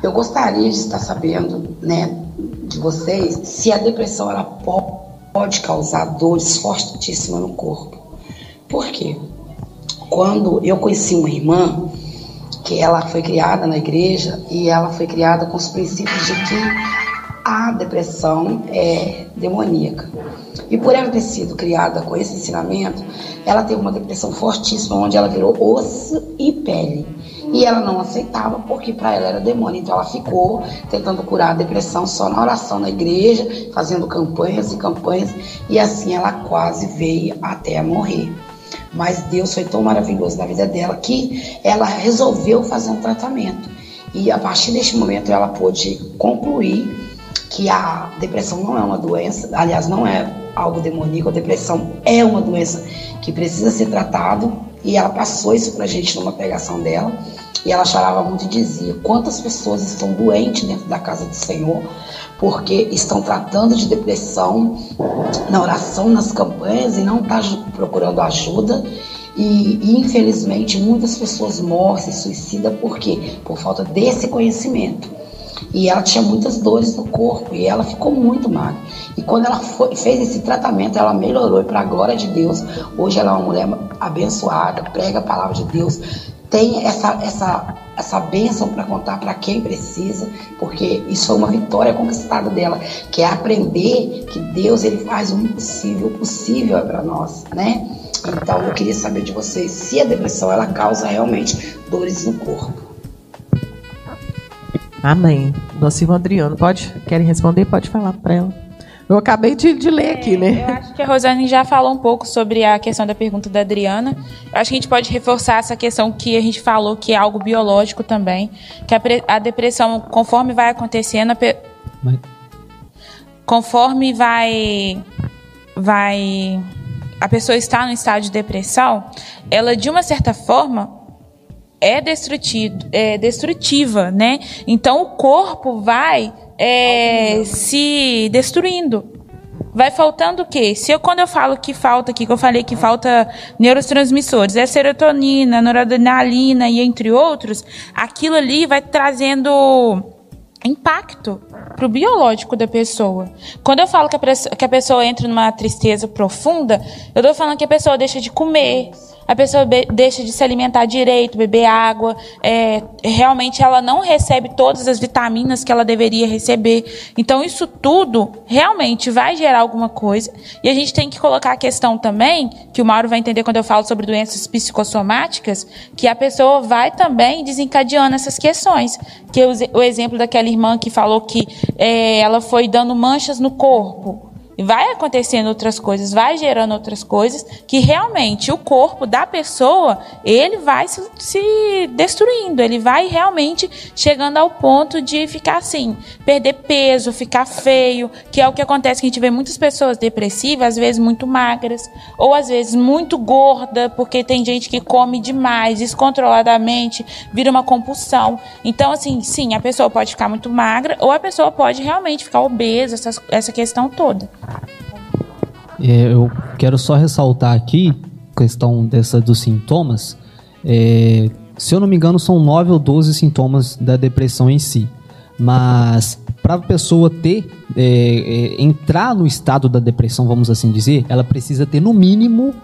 Eu gostaria de estar sabendo, né, de vocês, se a depressão ela pode causar dores fortíssimas no corpo. Por quê? Quando eu conheci uma irmã que ela foi criada na igreja e ela foi criada com os princípios de que a depressão é demoníaca. E por ela ter sido criada com esse ensinamento, ela teve uma depressão fortíssima, onde ela virou osso e pele. E ela não aceitava porque para ela era demônio. Então ela ficou tentando curar a depressão só na oração na igreja, fazendo campanhas e campanhas, e assim ela quase veio até morrer. Mas Deus foi tão maravilhoso na vida dela que ela resolveu fazer um tratamento. E a partir deste momento ela pôde concluir que a depressão não é uma doença, aliás, não é algo demoníaco, a depressão é uma doença que precisa ser tratado e ela passou isso pra gente numa pregação dela e ela chorava muito e dizia quantas pessoas estão doentes dentro da casa do Senhor porque estão tratando de depressão na oração, nas campanhas e não está procurando ajuda e, infelizmente muitas pessoas morrem, se por quê? Por falta desse conhecimento. E ela tinha muitas dores no corpo e ela ficou muito magra. E quando ela foi, fez esse tratamento, ela melhorou. E para a glória de Deus, hoje ela é uma mulher abençoada, prega a palavra de Deus, tem essa, essa, essa bênção para contar para quem precisa, porque isso foi uma vitória conquistada dela, que é aprender que Deus ele faz o impossível, o possível é para nós, né? Então eu queria saber de vocês se a depressão ela causa realmente dores no corpo. Amém. Nosso irmão Adriano, pode? Querem responder? Pode falar para ela. Eu acabei de, de ler é, aqui, né? Eu acho que a Rosane já falou um pouco sobre a questão da pergunta da Adriana. Eu acho que a gente pode reforçar essa questão que a gente falou, que é algo biológico também. Que a, a depressão, conforme vai acontecendo, a conforme vai, vai a pessoa está no estado de depressão, ela de uma certa forma é, é destrutiva, né? Então o corpo vai é, se destruindo. Vai faltando o quê? Se eu, quando eu falo que falta aqui, que eu falei que falta neurotransmissores, é serotonina, noradrenalina e entre outros, aquilo ali vai trazendo impacto para o biológico da pessoa. Quando eu falo que a, que a pessoa entra numa tristeza profunda, eu estou falando que a pessoa deixa de comer, a pessoa deixa de se alimentar direito, beber água, é, realmente ela não recebe todas as vitaminas que ela deveria receber. Então, isso tudo realmente vai gerar alguma coisa. E a gente tem que colocar a questão também, que o Mauro vai entender quando eu falo sobre doenças psicossomáticas, que a pessoa vai também desencadeando essas questões. Que o, exemplo daquela irmã que falou que é, ela foi dando manchas no corpo vai acontecendo outras coisas, vai gerando outras coisas, que realmente o corpo da pessoa, ele vai se, se destruindo, ele vai realmente chegando ao ponto de ficar assim, perder peso, ficar feio, que é o que acontece que a gente vê muitas pessoas depressivas, às vezes muito magras, ou às vezes muito gorda, porque tem gente que come demais, descontroladamente, vira uma compulsão. Então, assim, sim, a pessoa pode ficar muito magra, ou a pessoa pode realmente ficar obesa, essa, essa questão toda. É, eu quero só ressaltar aqui, questão dessa dos sintomas. É, se eu não me engano, são nove ou doze sintomas da depressão em si. Mas para a pessoa ter, é, é, entrar no estado da depressão, vamos assim dizer, ela precisa ter no mínimo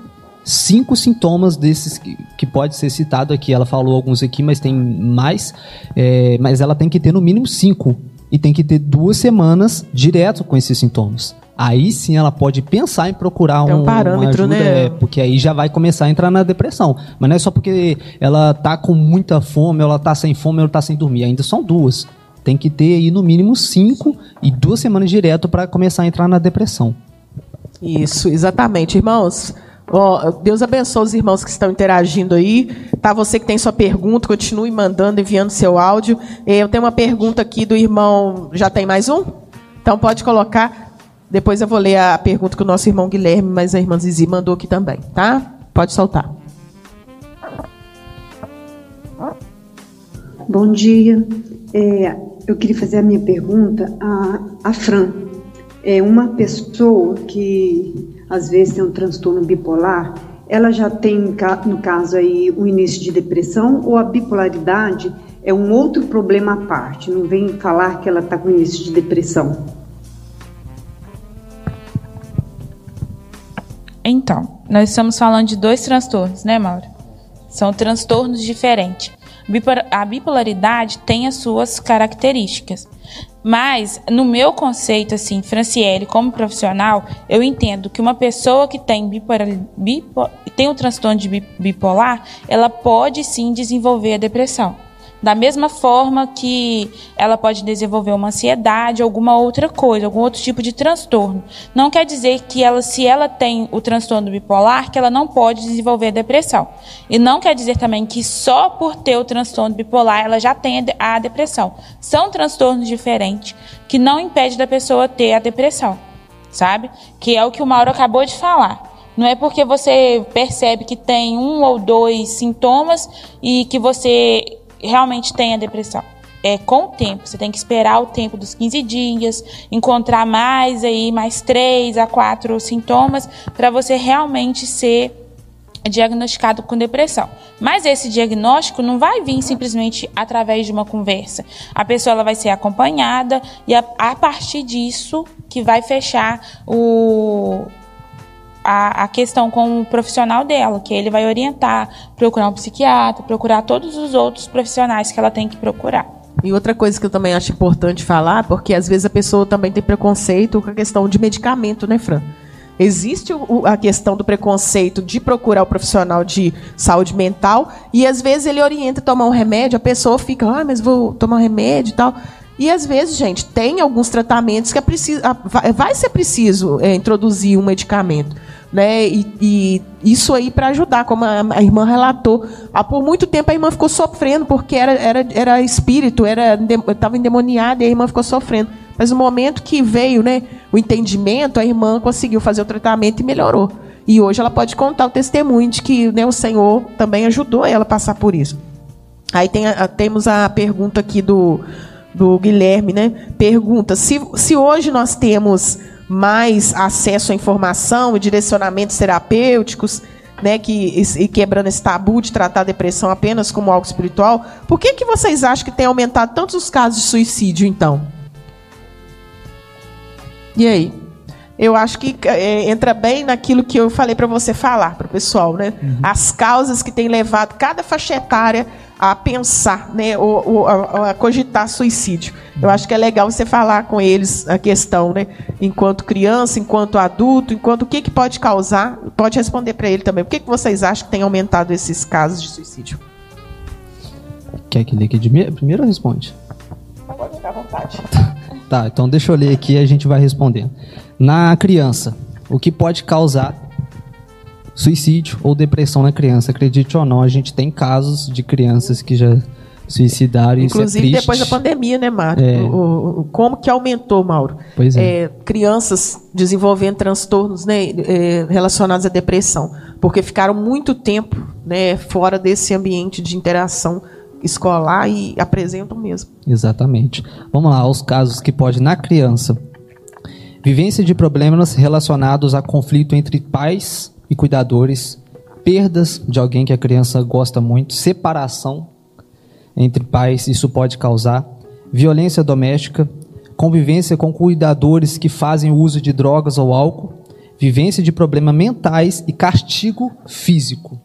cinco sintomas desses que, que pode ser citado aqui. Ela falou alguns aqui, mas tem mais. É, mas ela tem que ter no mínimo cinco. E tem que ter duas semanas direto com esses sintomas aí sim ela pode pensar em procurar um, um parâmetro, ajuda, né? É, porque aí já vai começar a entrar na depressão. Mas não é só porque ela tá com muita fome, ela tá sem fome, ela tá sem dormir. Ainda são duas. Tem que ter aí no mínimo cinco e duas semanas direto para começar a entrar na depressão. Isso, exatamente. Irmãos, Oh, Deus abençoe os irmãos que estão interagindo aí. Tá, você que tem sua pergunta, continue mandando, enviando seu áudio. Eu tenho uma pergunta aqui do irmão. Já tem mais um? Então pode colocar. Depois eu vou ler a pergunta que o nosso irmão Guilherme, mas a irmã Zizi mandou aqui também, tá? Pode soltar. Bom dia. É, eu queria fazer a minha pergunta a, a Fran. É uma pessoa que às vezes tem um transtorno bipolar, ela já tem, no caso aí, o início de depressão ou a bipolaridade é um outro problema à parte? Não vem falar que ela está com início de depressão. Então, nós estamos falando de dois transtornos, né, Mauro? São transtornos diferentes. A bipolaridade tem as suas características. Mas, no meu conceito, assim, Franciele, como profissional, eu entendo que uma pessoa que tem, bipolar, bipo, tem um transtorno de bipolar, ela pode sim desenvolver a depressão. Da mesma forma que ela pode desenvolver uma ansiedade, alguma outra coisa, algum outro tipo de transtorno. Não quer dizer que ela, se ela tem o transtorno bipolar, que ela não pode desenvolver a depressão. E não quer dizer também que só por ter o transtorno bipolar ela já tem a depressão. São transtornos diferentes que não impede da pessoa ter a depressão, sabe? Que é o que o Mauro acabou de falar. Não é porque você percebe que tem um ou dois sintomas e que você realmente tem a depressão. É com o tempo, você tem que esperar o tempo dos 15 dias, encontrar mais aí, mais três a quatro sintomas, para você realmente ser diagnosticado com depressão. Mas esse diagnóstico não vai vir simplesmente através de uma conversa. A pessoa ela vai ser acompanhada e a, a partir disso que vai fechar o, a, a questão com o profissional dela, que ele vai orientar, procurar um psiquiatra, procurar todos os outros profissionais que ela tem que procurar. E outra coisa que eu também acho importante falar, porque às vezes a pessoa também tem preconceito com a questão de medicamento, né, Fran? Existe a questão do preconceito de procurar o profissional de saúde mental e às vezes ele orienta a tomar um remédio, a pessoa fica, ah, mas vou tomar um remédio e tal. E às vezes, gente, tem alguns tratamentos que é preciso, vai ser preciso é, introduzir um medicamento né? E, e isso aí para ajudar, como a, a, irmã relatou. Há por muito tempo a irmã ficou sofrendo porque era, era, era espírito, era estava endemoniada e a irmã ficou sofrendo. Mas no momento que veio, né, o entendimento, a irmã conseguiu fazer o tratamento e melhorou. E hoje ela pode contar o testemunho de que né, o Senhor também ajudou ela a passar por isso. Aí tem a, temos a pergunta aqui do, do Guilherme, né? Pergunta: se, se hoje nós temos mais acesso à informação e direcionamentos terapêuticos, né, que, e quebrando esse tabu de tratar a depressão apenas como algo espiritual, por que, que vocês acham que tem aumentado tantos os casos de suicídio, então? E aí? Eu acho que é, entra bem naquilo que eu falei para você falar para o pessoal, né? Uhum. As causas que têm levado cada faixa etária a pensar, né, ou, ou a, a, cogitar suicídio. Eu acho que é legal você falar com eles a questão, né, enquanto criança, enquanto adulto, enquanto o que, que pode causar, pode responder para ele também. Por que, que vocês acham que tem aumentado esses casos de suicídio? Quer que lê aqui de primeiro ou responde? Pode ficar à vontade. Tá, então deixa eu ler aqui e a gente vai respondendo. Na criança, o que pode causar suicídio ou depressão na criança. Acredite ou não, a gente tem casos de crianças que já suicidaram Inclusive isso é depois da pandemia, né, Mauro? É. O, o, como que aumentou, Mauro? Pois é. é crianças desenvolvendo transtornos né, é, relacionados à depressão, porque ficaram muito tempo né, fora desse ambiente de interação escolar e apresentam mesmo. Exatamente. Vamos lá, os casos que pode na criança. Vivência de problemas relacionados a conflito entre pais e cuidadores, perdas de alguém que a criança gosta muito, separação entre pais, isso pode causar, violência doméstica, convivência com cuidadores que fazem uso de drogas ou álcool, vivência de problemas mentais e castigo físico.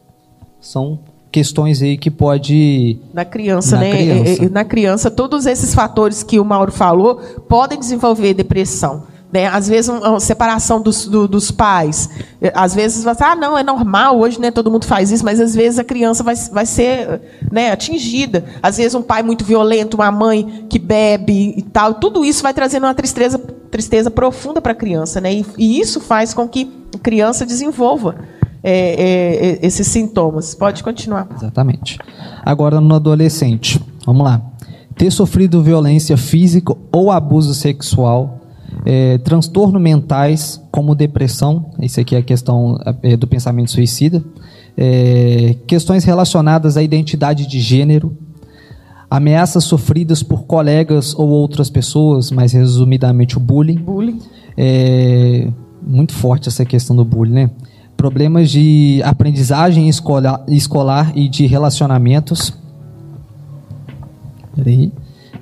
São questões aí que pode na criança, na né? Criança. Na criança, todos esses fatores que o Mauro falou podem desenvolver depressão. Né? Às vezes, uma separação dos, do, dos pais. Às vezes, você ah, não, é normal, hoje né, todo mundo faz isso, mas às vezes a criança vai, vai ser né, atingida. Às vezes, um pai muito violento, uma mãe que bebe e tal. Tudo isso vai trazendo uma tristeza, tristeza profunda para a criança. Né? E, e, isso faz com que a criança desenvolva é, é, esses sintomas. Pode continuar. Exatamente. Agora, no adolescente, vamos lá. Ter sofrido violência física ou abuso sexual, é, transtornos mentais, como depressão, isso aqui é a questão é, do pensamento suicida, é, questões relacionadas à identidade de gênero, ameaças sofridas por colegas ou outras pessoas, mais resumidamente o bullying. Bullying. É, muito forte essa questão do bullying, né? Problemas de aprendizagem escolar, escolar e de relacionamentos. Peraí.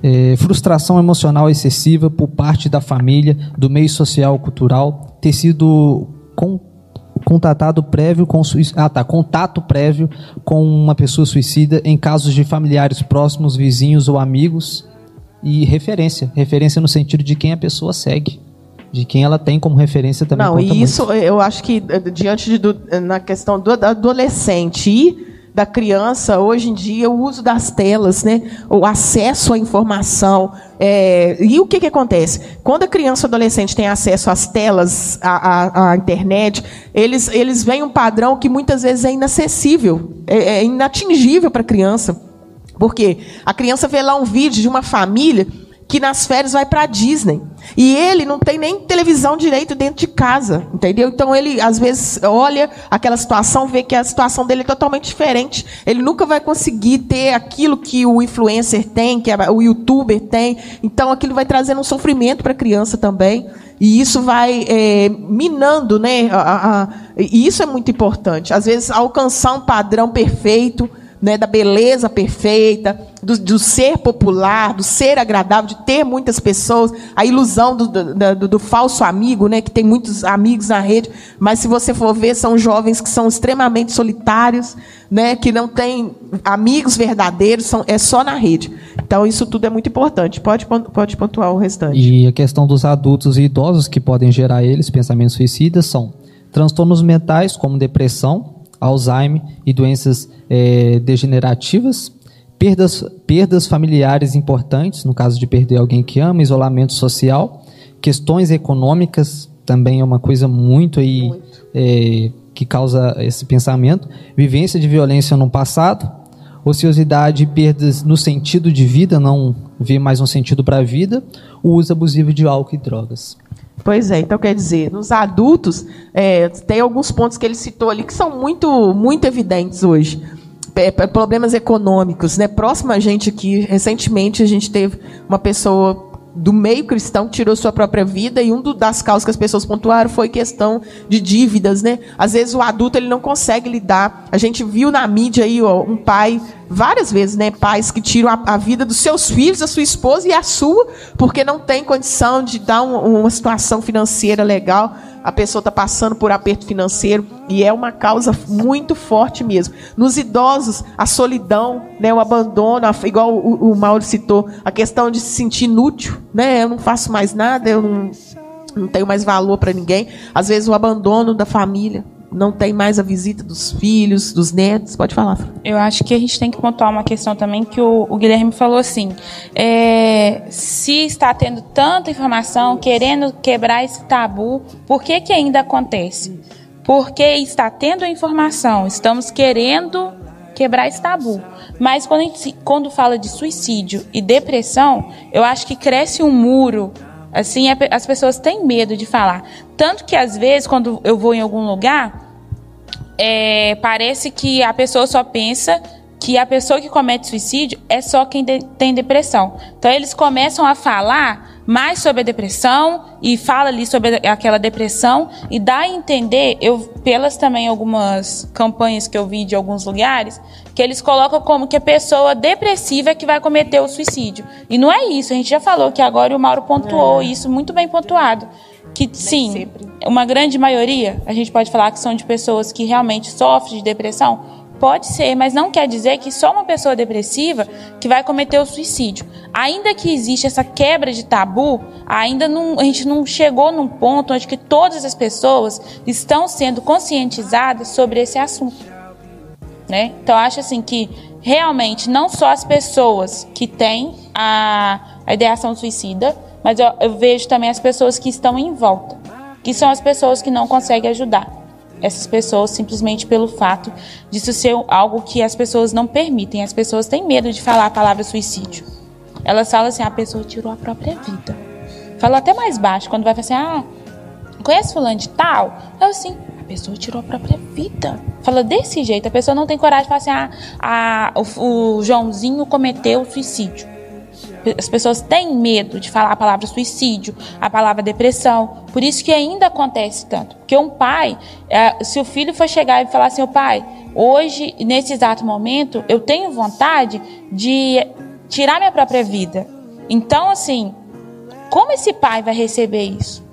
É, frustração emocional excessiva por parte da família, do meio social cultural, ter sido com, contatado prévio com ah, tá, contato prévio com uma pessoa suicida em casos de familiares próximos, vizinhos ou amigos e referência, referência no sentido de quem a pessoa segue de quem ela tem como referência também. Não, e isso muito. eu acho que eh, diante de, na questão do adolescente e da criança, hoje em dia, o uso das telas, né? o acesso à informação. É, e o que, que acontece? Quando a criança ou adolescente tem acesso às telas, à, à, à internet, eles, eles veem um padrão que muitas vezes é inacessível, é, é inatingível para a criança. Porque a criança vê lá um vídeo de uma família que nas férias vai para a Disney. E ele não tem nem televisão direito dentro de casa, entendeu? Então ele às vezes olha aquela situação, vê que a situação dele é totalmente diferente. Ele nunca vai conseguir ter aquilo que o influencer tem, que o youtuber tem. Então aquilo vai trazendo um sofrimento para a criança também. E isso vai é, minando, né? A, a, e isso é muito importante. Às vezes alcançar um padrão perfeito né, da beleza perfeita, do, do, ser popular, do ser agradável, de ter muitas pessoas, a ilusão do, do, do, falso amigo, né, que tem muitos amigos na rede, mas se você for ver, são jovens que são extremamente solitários, né, que não têm amigos verdadeiros, são, é só na rede. Então, isso tudo é muito importante. Pode, pode pontuar o restante. E a questão dos adultos e idosos que podem gerar eles, pensamentos suicidas, são transtornos mentais, como depressão, Alzheimer e doenças é, degenerativas, perdas, perdas familiares importantes, no caso de perder alguém que ama, isolamento social, questões econômicas também é uma coisa muito aí. É, que causa esse pensamento, vivência de violência no passado, ociosidade e perdas no sentido de vida, não ver mais um sentido para a vida, o uso abusivo de álcool e drogas. Pois é, então quer dizer, nos adultos, é, tem alguns pontos que ele citou ali que são muito, muito evidentes hoje. É, problemas econômicos, né? Próximo a gente aqui, recentemente a gente teve uma pessoa do meio cristão que tirou sua própria vida e um das causas que as pessoas pontuaram foi questão de dívidas, né? Às vezes o adulto ele não consegue lidar. A gente viu na mídia aí ó, um pai várias vezes, né, pais que tiram a, a, vida dos seus filhos, a sua esposa e a sua, porque não tem condição de dar um, uma situação financeira legal. A pessoa está passando por aperto financeiro e é uma causa muito forte mesmo. Nos idosos, a solidão, né, o abandono, a, igual o, o Mauro citou, a questão de se sentir inútil, né, eu não faço mais nada, eu não, não tenho mais valor para ninguém. Às vezes o abandono da família, não tem mais a visita dos filhos, dos netos. Pode falar. Eu acho que a gente tem que pontuar uma questão também que o, o Guilherme falou assim: é, se está tendo tanta informação, querendo quebrar esse tabu, por que, que ainda acontece? Porque está tendo informação, estamos querendo quebrar esse tabu. Mas quando, gente, quando fala de suicídio e depressão, eu acho que cresce um muro Assim, as pessoas têm medo de falar. Tanto que, às vezes, quando eu vou em algum lugar, é, parece que a pessoa só pensa que a pessoa que comete suicídio é só quem de, tem depressão. Então, eles começam a falar mais sobre a depressão e fala ali sobre aquela depressão e dá a entender, eu pelas também algumas campanhas que eu vi de alguns lugares, que eles colocam como que a pessoa depressiva é que vai cometer o suicídio. E não é isso, a gente já falou que agora o Mauro pontuou é. isso muito bem pontuado. Que sim, uma grande maioria, a gente pode falar que são de pessoas que realmente sofrem de depressão, Pode ser, mas não quer dizer que só uma pessoa depressiva que vai cometer o suicídio. Ainda que existe essa quebra de tabu, ainda não, a gente não chegou num ponto onde que todas as pessoas estão sendo conscientizadas sobre esse assunto. Né? Então acho assim que realmente não só as pessoas que têm a, a ideação suicida, mas eu, eu vejo também as pessoas que estão em volta, que são as pessoas que não conseguem ajudar. essas pessoas simplesmente pelo fato disso ser algo que as pessoas não permitem. As pessoas têm medo de falar a palavra suicídio. Elas falam assim: a pessoa tirou a própria vida. Falou até mais baixo, quando vai falar assim: ah, conhece fulano de tal? Eu assim, pessoa tirou a própria vida. Fala desse jeito, a pessoa não tem coragem de falar assim: ah, a, o, o Joãozinho cometeu suicídio. As pessoas têm medo de falar a palavra suicídio, a palavra depressão. Por isso que ainda acontece tanto. Porque um pai, é, se o filho for chegar e falar assim, o pai, hoje, nesse exato momento, eu tenho vontade de tirar minha própria vida. Então, assim, como esse pai vai receber isso?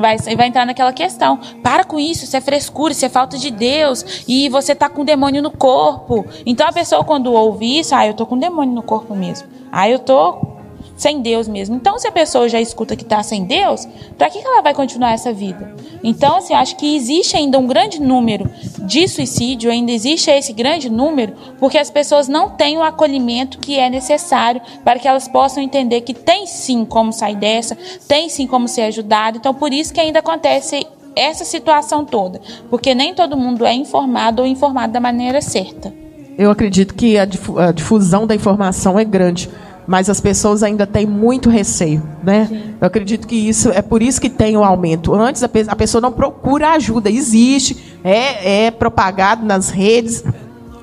Vai, vai entrar naquela questão. Para com isso, isso é frescura, isso é falta de Deus. E você tá com um demônio no corpo. Então a pessoa, quando ouve isso, ah, eu tô com um demônio no corpo mesmo. Ah, eu tô sem Deus mesmo. Então, se a pessoa já escuta que está sem Deus, para que ela vai continuar essa vida? Então, assim, acho que existe ainda um grande número de suicídio, ainda existe esse grande número, porque as pessoas não têm o acolhimento que é necessário para que elas possam entender que tem sim como sair dessa, tem sim como ser ajudado. Então, por isso que ainda acontece essa situação toda, porque nem todo mundo é informado ou informado da maneira certa. Eu acredito que a difusão da informação é grande mas as pessoas ainda têm muito receio, né? Eu acredito que isso é por isso que tem o aumento. Antes a pessoa não procura ajuda, existe, é, é propagado nas redes,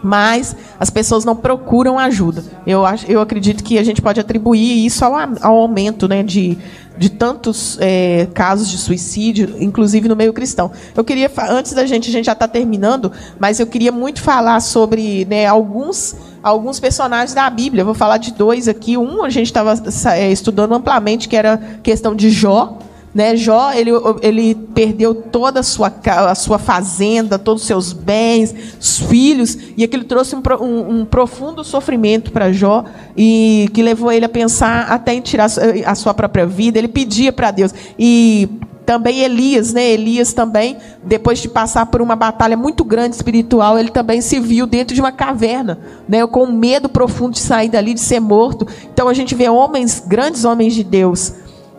mas as pessoas não procuram ajuda. Eu, acho, eu acredito que a gente pode atribuir isso ao, ao aumento né, de, de tantos é, casos de suicídio, inclusive no meio cristão. Eu queria, antes da gente, a gente já está terminando, mas eu queria muito falar sobre né, alguns alguns personagens da Bíblia. vou falar de dois aqui. Um a gente estava é, estudando amplamente, que era questão de Jó. Né? Jó, ele, ele perdeu toda a sua, a sua fazenda, todos os seus bens, os filhos, e aquilo trouxe um, um, um profundo sofrimento para Jó, e que levou ele a pensar até em tirar a sua própria vida. Ele pedia para Deus. E também Elias, né? Elias também, depois de passar por uma batalha muito grande espiritual, ele também se viu dentro de uma caverna, né? Com medo profundo de sair dali, de ser morto. Então a gente vê homens, grandes homens de Deus,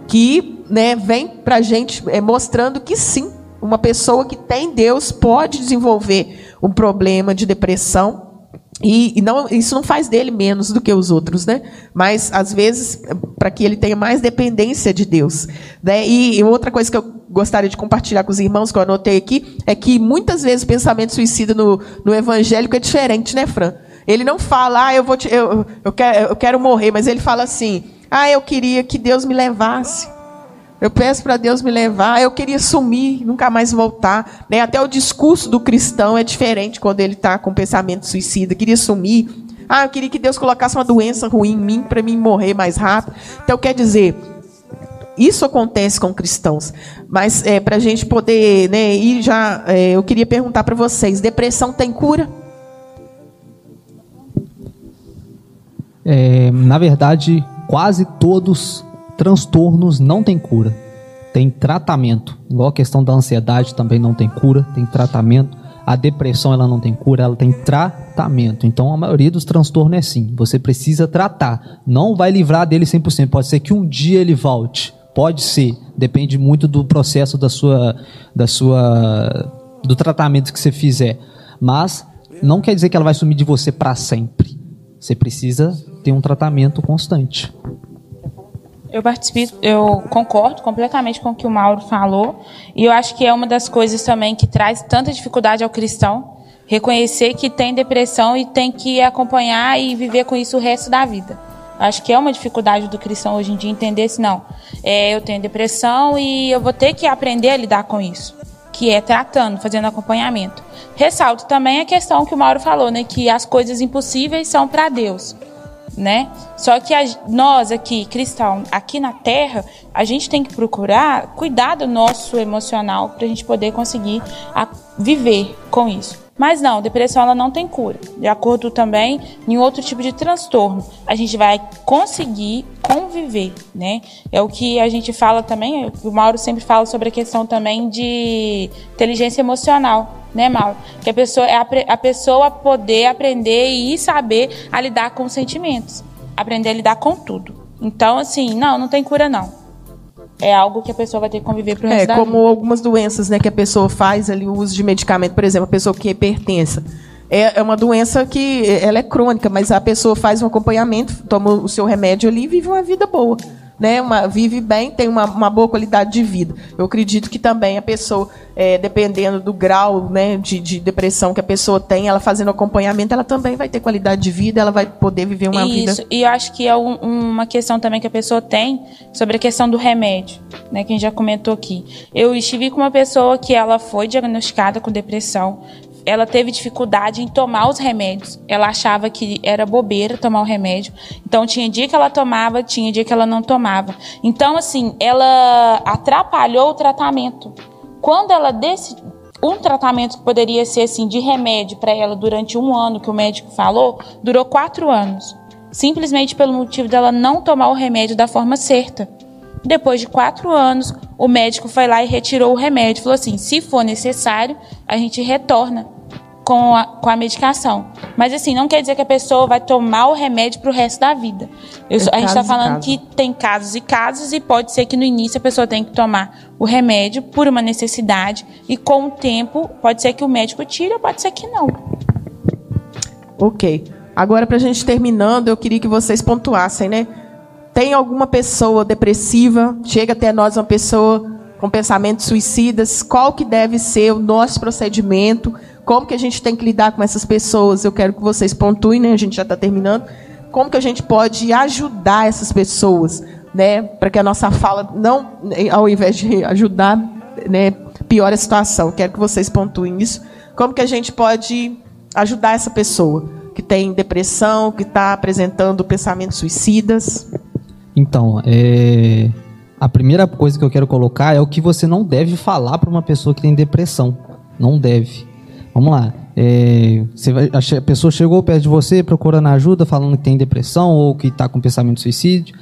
que, né, vem para a gente é, mostrando que sim, uma pessoa que tem Deus pode desenvolver um problema de depressão e, e, não, isso não faz dele menos do que os outros, né? Mas às vezes para que ele tenha mais dependência de Deus, né? E, e, outra coisa que eu gostaria de compartilhar com os irmãos que eu anotei aqui é que muitas vezes o pensamento suicida no, no evangélico é diferente, né, Fran? Ele não fala, ah, eu vou te, eu, eu, quero, eu quero morrer, mas ele fala assim, ah, eu queria que Deus me levasse. Eu peço para Deus me levar. Eu queria sumir, nunca mais voltar. Né? Até o discurso do cristão é diferente quando ele está com pensamento suicida. Eu queria sumir. Ah, eu queria que Deus colocasse uma doença ruim em mim para mim morrer mais rápido. Então, quer dizer, isso acontece com cristãos. Mas é, para a gente poder né, ir já, é, eu queria perguntar para vocês: depressão tem cura? É, na verdade, quase todos transtornos não têm cura, tem tratamento. Igual a questão da ansiedade também não tem cura, tem tratamento. A depressão ela não tem cura, ela tem tratamento. Então a maioria dos transtornos é assim, você precisa tratar. Não vai livrar dele 100%, pode ser que um dia ele volte. Pode ser, depende muito do processo da sua da sua do tratamento que você fizer. Mas não quer dizer que ela vai sumir de você para sempre. Você precisa ter um tratamento constante. Eu participo, eu concordo completamente com o que o Mauro falou, e eu acho que é uma das coisas também que traz tanta dificuldade ao cristão, reconhecer que tem depressão e tem que acompanhar e viver com isso o resto da vida. Acho que é uma dificuldade do cristão hoje em dia entender se não, é, eu tenho depressão e eu vou ter que aprender a lidar com isso, que é tratando, fazendo acompanhamento. Ressalto também a questão que o Mauro falou, né, que as coisas impossíveis são para Deus né? Só que a, nós aqui, cristão, aqui na Terra, a gente tem que procurar cuidar do nosso emocional para a gente poder conseguir a, viver com isso. Mas não, depressão ela não tem cura. De acordo também em outro tipo de transtorno, a gente vai conseguir conviver, né? É o que a gente fala também, o Mauro sempre fala sobre a questão também de inteligência emocional né, Mauro? Que a pessoa é a, a pessoa poder aprender e saber a lidar com os sentimentos, aprender a lidar com tudo. Então, assim, não, não tem cura não. É algo que a pessoa vai ter que conviver pro resto É, como algumas doenças, né, que a pessoa faz ali o uso de medicamento, por exemplo, a pessoa que é hipertensa. É, é uma doença que ela é crônica, mas a pessoa faz um acompanhamento, toma o seu remédio ali e vive uma vida boa. Né, uma, vive bem, tem uma, uma boa qualidade de vida. Eu acredito que também a pessoa, é, dependendo do grau né, de, de depressão que a pessoa tem, ela fazendo acompanhamento, ela também vai ter qualidade de vida, ela vai poder viver uma Isso, vida. e eu acho que é um- uma questão também que a pessoa tem sobre a questão do remédio, né, que a gente já comentou aqui. Eu estive com uma pessoa que ela foi diagnosticada com depressão, ela teve dificuldade em tomar os remédios. Ela achava que era bobeira tomar o remédio. Então tinha dia que ela tomava, tinha dia que ela não tomava. Então assim, ela atrapalhou o tratamento. Quando ela decidiu um tratamento que poderia ser assim de remédio para ela durante um ano que o médico falou durou quatro anos simplesmente pelo motivo dela não tomar o remédio da forma certa depois de quatro anos o médico foi lá e retirou o remédio falou assim se for necessário a gente retorna com a, com a medicação mas assim não quer dizer que a pessoa vai tomar o remédio para o resto da vida Eu a gente está falando que tem casos e casos e pode ser que no início a pessoa tenha que tomar o remédio por uma necessidade e com o tempo pode ser que o médico tire ou pode ser que não. Ok. Agora, para a gente terminando, eu queria que vocês pontuassem, né? Tem alguma pessoa depressiva? Chega até nós uma pessoa com pensamentos suicidas? Qual que deve ser o nosso procedimento? Como que a gente tem que lidar com essas pessoas? Eu quero que vocês pontuem, né? A gente já está terminando. Como que a gente pode ajudar essas pessoas, né? Para que a nossa fala não, ao invés de ajudar, né, piore a situação. Quero que vocês pontuem isso. Como que a gente pode ajudar essa pessoa que tem depressão, que está apresentando pensamentos suicidas? Então, é, a primeira coisa que eu quero colocar é o que você não deve falar para uma pessoa que tem depressão. Não deve. Vamos lá. É, vai- a pessoa chegou perto de você procurando ajuda, falando que tem depressão ou que está com pensamento de suicídio.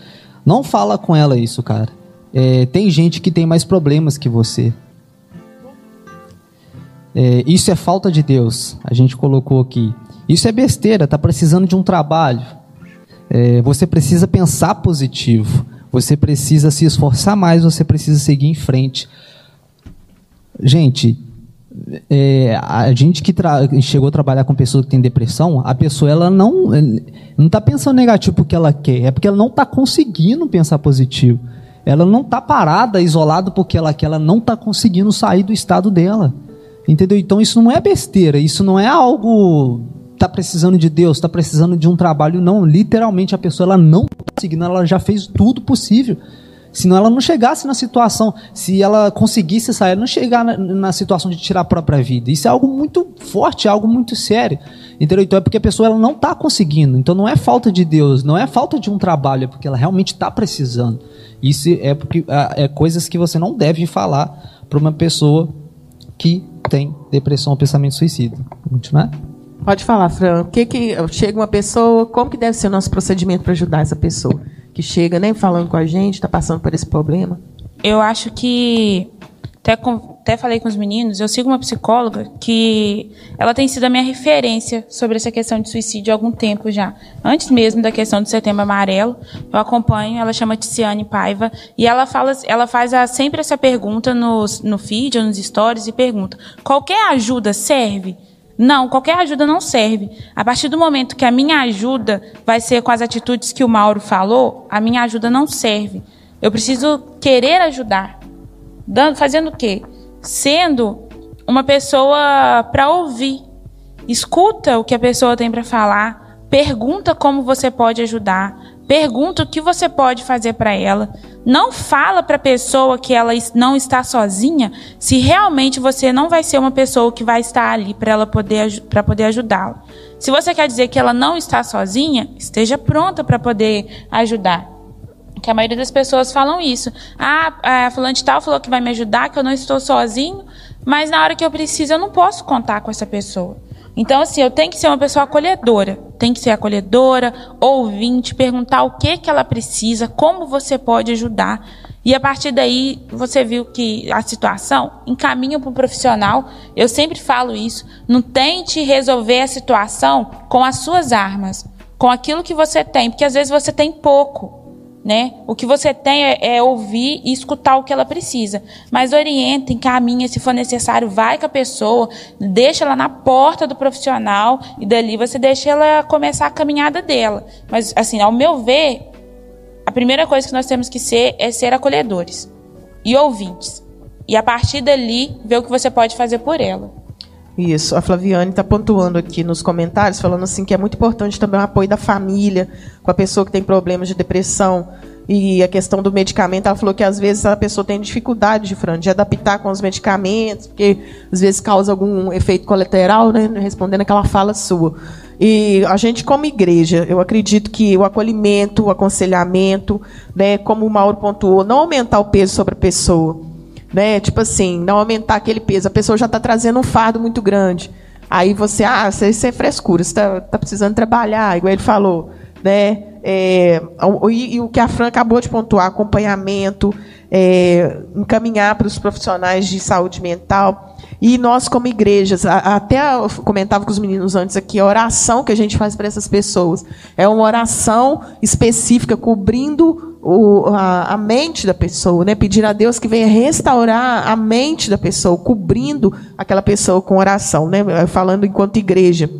Não fala com ela isso, cara. É, tem gente que tem mais problemas que você. É, isso é falta de Deus. A gente colocou aqui. Isso é besteira. Tá precisando de um trabalho. É, você precisa pensar positivo. Você precisa se esforçar mais. Você precisa seguir em frente. Gente, é, a gente que chegou a trabalhar com pessoas que têm depressão, a pessoa ela não não está pensando negativo porque ela quer, é porque ela não está conseguindo pensar positivo. Ela não está parada, isolada porque ela quer, ela não está conseguindo sair do estado dela. Entendeu? Então isso não é besteira, isso não é algo tá precisando de Deus, está precisando de um trabalho, não. Literalmente a pessoa ela não está conseguindo, ela já fez tudo possível. Senão ela não chegasse na situação, se ela conseguisse sair, não chegar na, na situação de tirar a própria vida. Isso é algo muito forte, é algo muito sério. Entendeu? Então é porque a pessoa ela não está conseguindo. Então não é falta de Deus, não é falta de um trabalho, é porque ela realmente está precisando. Isso é porque ah, é coisas que você não deve falar para uma pessoa que tem depressão ou pensamento suicida. Vamos continuar? Pode falar, Fran. O que que chega uma pessoa? Como que deve ser o nosso procedimento para ajudar essa pessoa que chega, né, falando com a gente, está passando por esse problema? Eu acho que até, com- até falei com os meninos, eu sigo uma psicóloga que ela tem sido a minha referência sobre essa questão de suicídio há algum tempo já. Antes mesmo da questão do Setembro Amarelo, eu acompanho, ela chama Ticiane Paiva, e ela fala, ela faz a- sempre essa pergunta nos, no feed ou nos stories e pergunta: qualquer ajuda serve? Não, qualquer ajuda não serve. A partir do momento que a minha ajuda vai ser com as atitudes que o Mauro falou, a minha ajuda não serve. Eu preciso querer ajudar. Dando, fazendo o quê? Sendo uma pessoa para ouvir. Escuta o que a pessoa tem para falar, pergunta como você pode ajudar, pergunta o que você pode fazer para ela. Não fala para a pessoa que ela não está sozinha, se realmente você não vai ser uma pessoa que vai estar ali para ela poder para poder ajudá-la. Se você quer dizer que ela não está sozinha, esteja pronta para poder ajudar. Que a maioria das pessoas falam isso. Ah, a fulano de tal falou que vai me ajudar, que eu não estou sozinho, mas na hora que eu preciso eu não posso contar com essa pessoa. Então, assim, eu tenho que ser uma pessoa acolhedora. Tem que ser acolhedora, ouvinte, perguntar o que, que ela precisa, como você pode ajudar. E a partir daí, você viu que a situação encaminha para um profissional. Eu sempre falo isso. Não tente resolver a situação com as suas armas, com aquilo que você tem, porque às vezes você tem pouco. Né? O que você tem é, é, ouvir e escutar o que ela precisa. Mas orienta, encaminha, se for necessário, vai com a pessoa, deixa ela na porta do profissional e dali você deixa ela começar a caminhada dela. Mas, assim, ao meu ver, a primeira coisa que nós temos que ser é ser acolhedores e ouvintes. E a partir dali, ver o que você pode fazer por ela. Isso, a Flaviane está pontuando aqui nos comentários, falando assim que é muito importante também o apoio da família com a pessoa que tem problemas de depressão. E a questão do medicamento, ela falou que às vezes a pessoa tem dificuldade, Fran, de adaptar com os medicamentos, porque às vezes causa algum efeito colateral, né? Respondendo aquela fala sua. E a gente, como igreja, eu acredito que o acolhimento, o aconselhamento, né, como o Mauro pontuou, não aumentar o peso sobre a pessoa. Né? Tipo assim, não aumentar aquele peso. A pessoa já está trazendo um fardo muito grande. Aí você, ah, isso é frescura, você está tá precisando trabalhar, igual ele falou. Né? É, e, e, o que a Fran acabou de pontuar, acompanhamento, é, encaminhar para os profissionais de saúde mental. E nós, como igrejas, até eu comentava com os meninos antes aqui, a oração que a gente faz para essas pessoas é uma oração específica, cobrindo o, a, a, mente da pessoa, né? pedir a Deus que venha restaurar a mente da pessoa, cobrindo aquela pessoa com oração, né? falando enquanto igreja.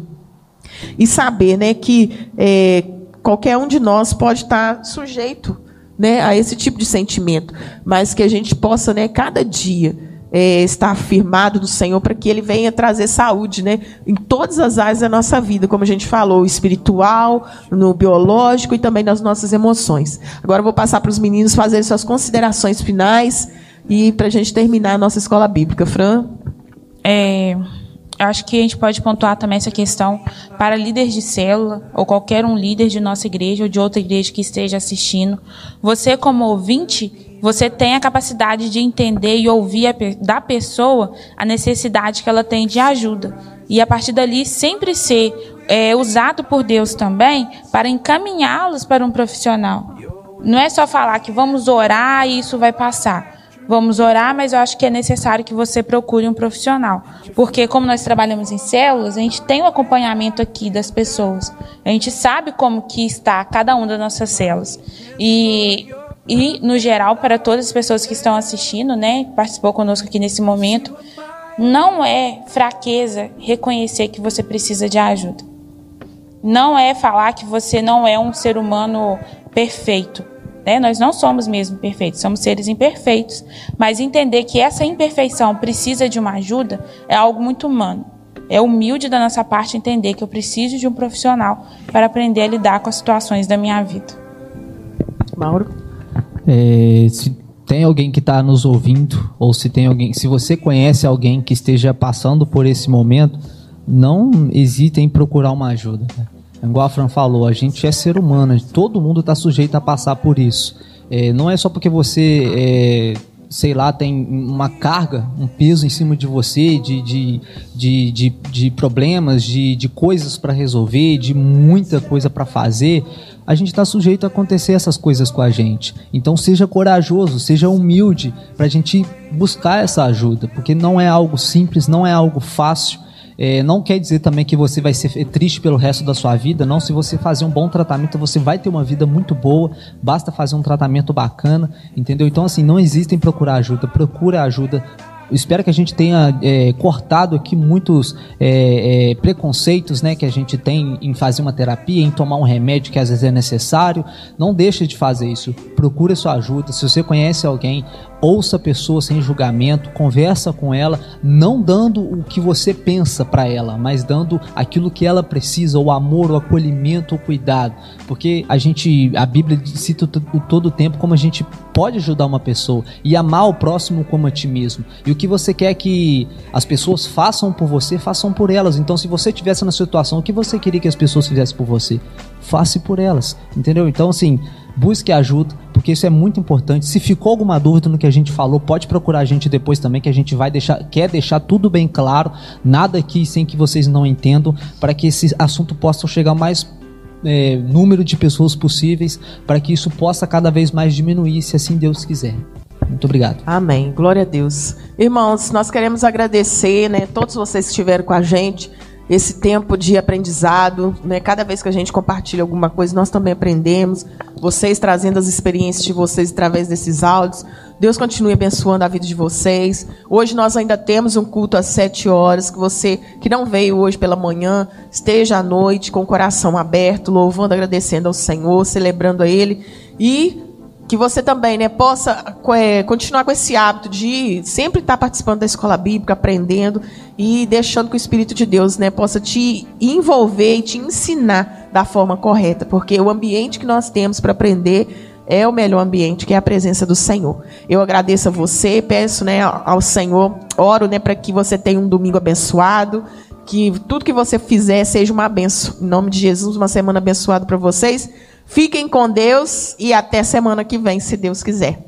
E saber né, que é, qualquer um de nós pode estar sujeito né, a esse tipo de sentimento, mas que a gente possa, né, cada dia, é, estar afirmado do Senhor para que Ele venha trazer saúde, né, em todas as áreas da nossa vida, como a gente falou, espiritual, no biológico e também nas nossas emoções. Agora eu vou passar para os meninos fazerem suas considerações finais e para a gente terminar a nossa escola bíblica, Fran. É, acho que a gente pode pontuar também essa questão para líderes de célula ou qualquer um líder de nossa igreja ou de outra igreja que esteja assistindo. Você, como ouvinte, você tem a capacidade de entender e ouvir a, da pessoa a necessidade que ela tem de ajuda. E a partir dali, sempre ser é, usado por Deus também para encaminhá-los para um profissional. Não é só falar que vamos orar e isso vai passar. Vamos orar, mas eu acho que é necessário que você procure um profissional. Porque como nós trabalhamos em células, a gente tem o um acompanhamento aqui das pessoas. A gente sabe como que está cada uma das nossas células. E, e no geral, para todas as pessoas que estão assistindo, né, participou conosco aqui nesse momento, não é fraqueza reconhecer que você precisa de ajuda. Não é falar que você não é um ser humano perfeito né? Nós não somos mesmo perfeitos, somos seres imperfeitos. Mas entender que essa imperfeição precisa de uma ajuda é algo muito humano. É humilde da nossa parte entender que eu preciso de um profissional para aprender a lidar com as situações da minha vida. Mauro? É, se tem alguém que está nos ouvindo, ou se tem alguém, se você conhece alguém que esteja passando por esse momento, não hesite em procurar uma ajuda. Né? Igual a Fran falou, a gente é ser humano, todo mundo está sujeito a passar por isso. É, não é só porque você, é, sei lá, tem uma carga, um peso em cima de você, de, de, de, de, de problemas, de, de coisas para resolver, de muita coisa para fazer, a gente está sujeito a acontecer essas coisas com a gente. Então seja corajoso, seja humilde para a gente buscar essa ajuda, porque não é algo simples, não é algo fácil. É, não quer dizer também que você vai ser triste pelo resto da sua vida, não. Se você fazer um bom tratamento, você vai ter uma vida muito boa. Basta fazer um tratamento bacana, entendeu? Então, assim, não existem procurar ajuda. Procura ajuda espero que a gente tenha é, cortado aqui muitos é, é, preconceitos né, que a gente tem em fazer uma terapia, em tomar um remédio que às vezes é necessário. Não deixe de fazer isso. Procure sua ajuda. Se você conhece alguém, ouça a pessoa sem julgamento, conversa com ela, não dando o que você pensa para ela, mas dando aquilo que ela precisa, o amor, o acolhimento, o cuidado. Porque a gente, a Bíblia cita todo o tempo como a gente pode ajudar uma pessoa e amar o próximo como a ti mesmo. E o que você quer que as pessoas façam por você, façam por elas. Então, se você tivesse na situação, o que você queria que as pessoas fizessem por você? Faça por elas, entendeu? Então, assim, busque ajuda, porque isso é muito importante. Se ficou alguma dúvida no que a gente falou, pode procurar a gente depois também, que a gente vai deixar, quer deixar tudo bem claro, nada aqui sem que vocês não entendam, para que esse assunto possa chegar mais é, número de pessoas possíveis, para que isso possa cada vez mais diminuir, se assim Deus quiser. Muito obrigado. Amém. Glória a Deus. Irmãos, nós queremos agradecer, né, todos vocês que estiveram com a gente esse tempo de aprendizado. Né? Cada vez que a gente compartilha alguma coisa, nós também aprendemos. Vocês trazendo as experiências de vocês através desses áudios. Deus continue abençoando a vida de vocês. Hoje nós ainda temos um culto às sete horas. Que você que não veio hoje pela manhã, esteja à noite com o coração aberto, louvando, agradecendo ao Senhor, celebrando a Ele. E que você também né, possa é, continuar com esse hábito de sempre estar participando da escola bíblica, aprendendo e deixando que o Espírito de Deus né, possa te envolver e te ensinar da forma correta, porque o ambiente que nós temos para aprender é o melhor ambiente, que é a presença do Senhor. Eu agradeço a você, peço né, ao Senhor, oro né, para que você tenha um domingo abençoado, que tudo que você fizer seja uma benção. Em nome de Jesus, uma semana abençoada para vocês. Fiquem com Deus e até semana que vem, se Deus quiser.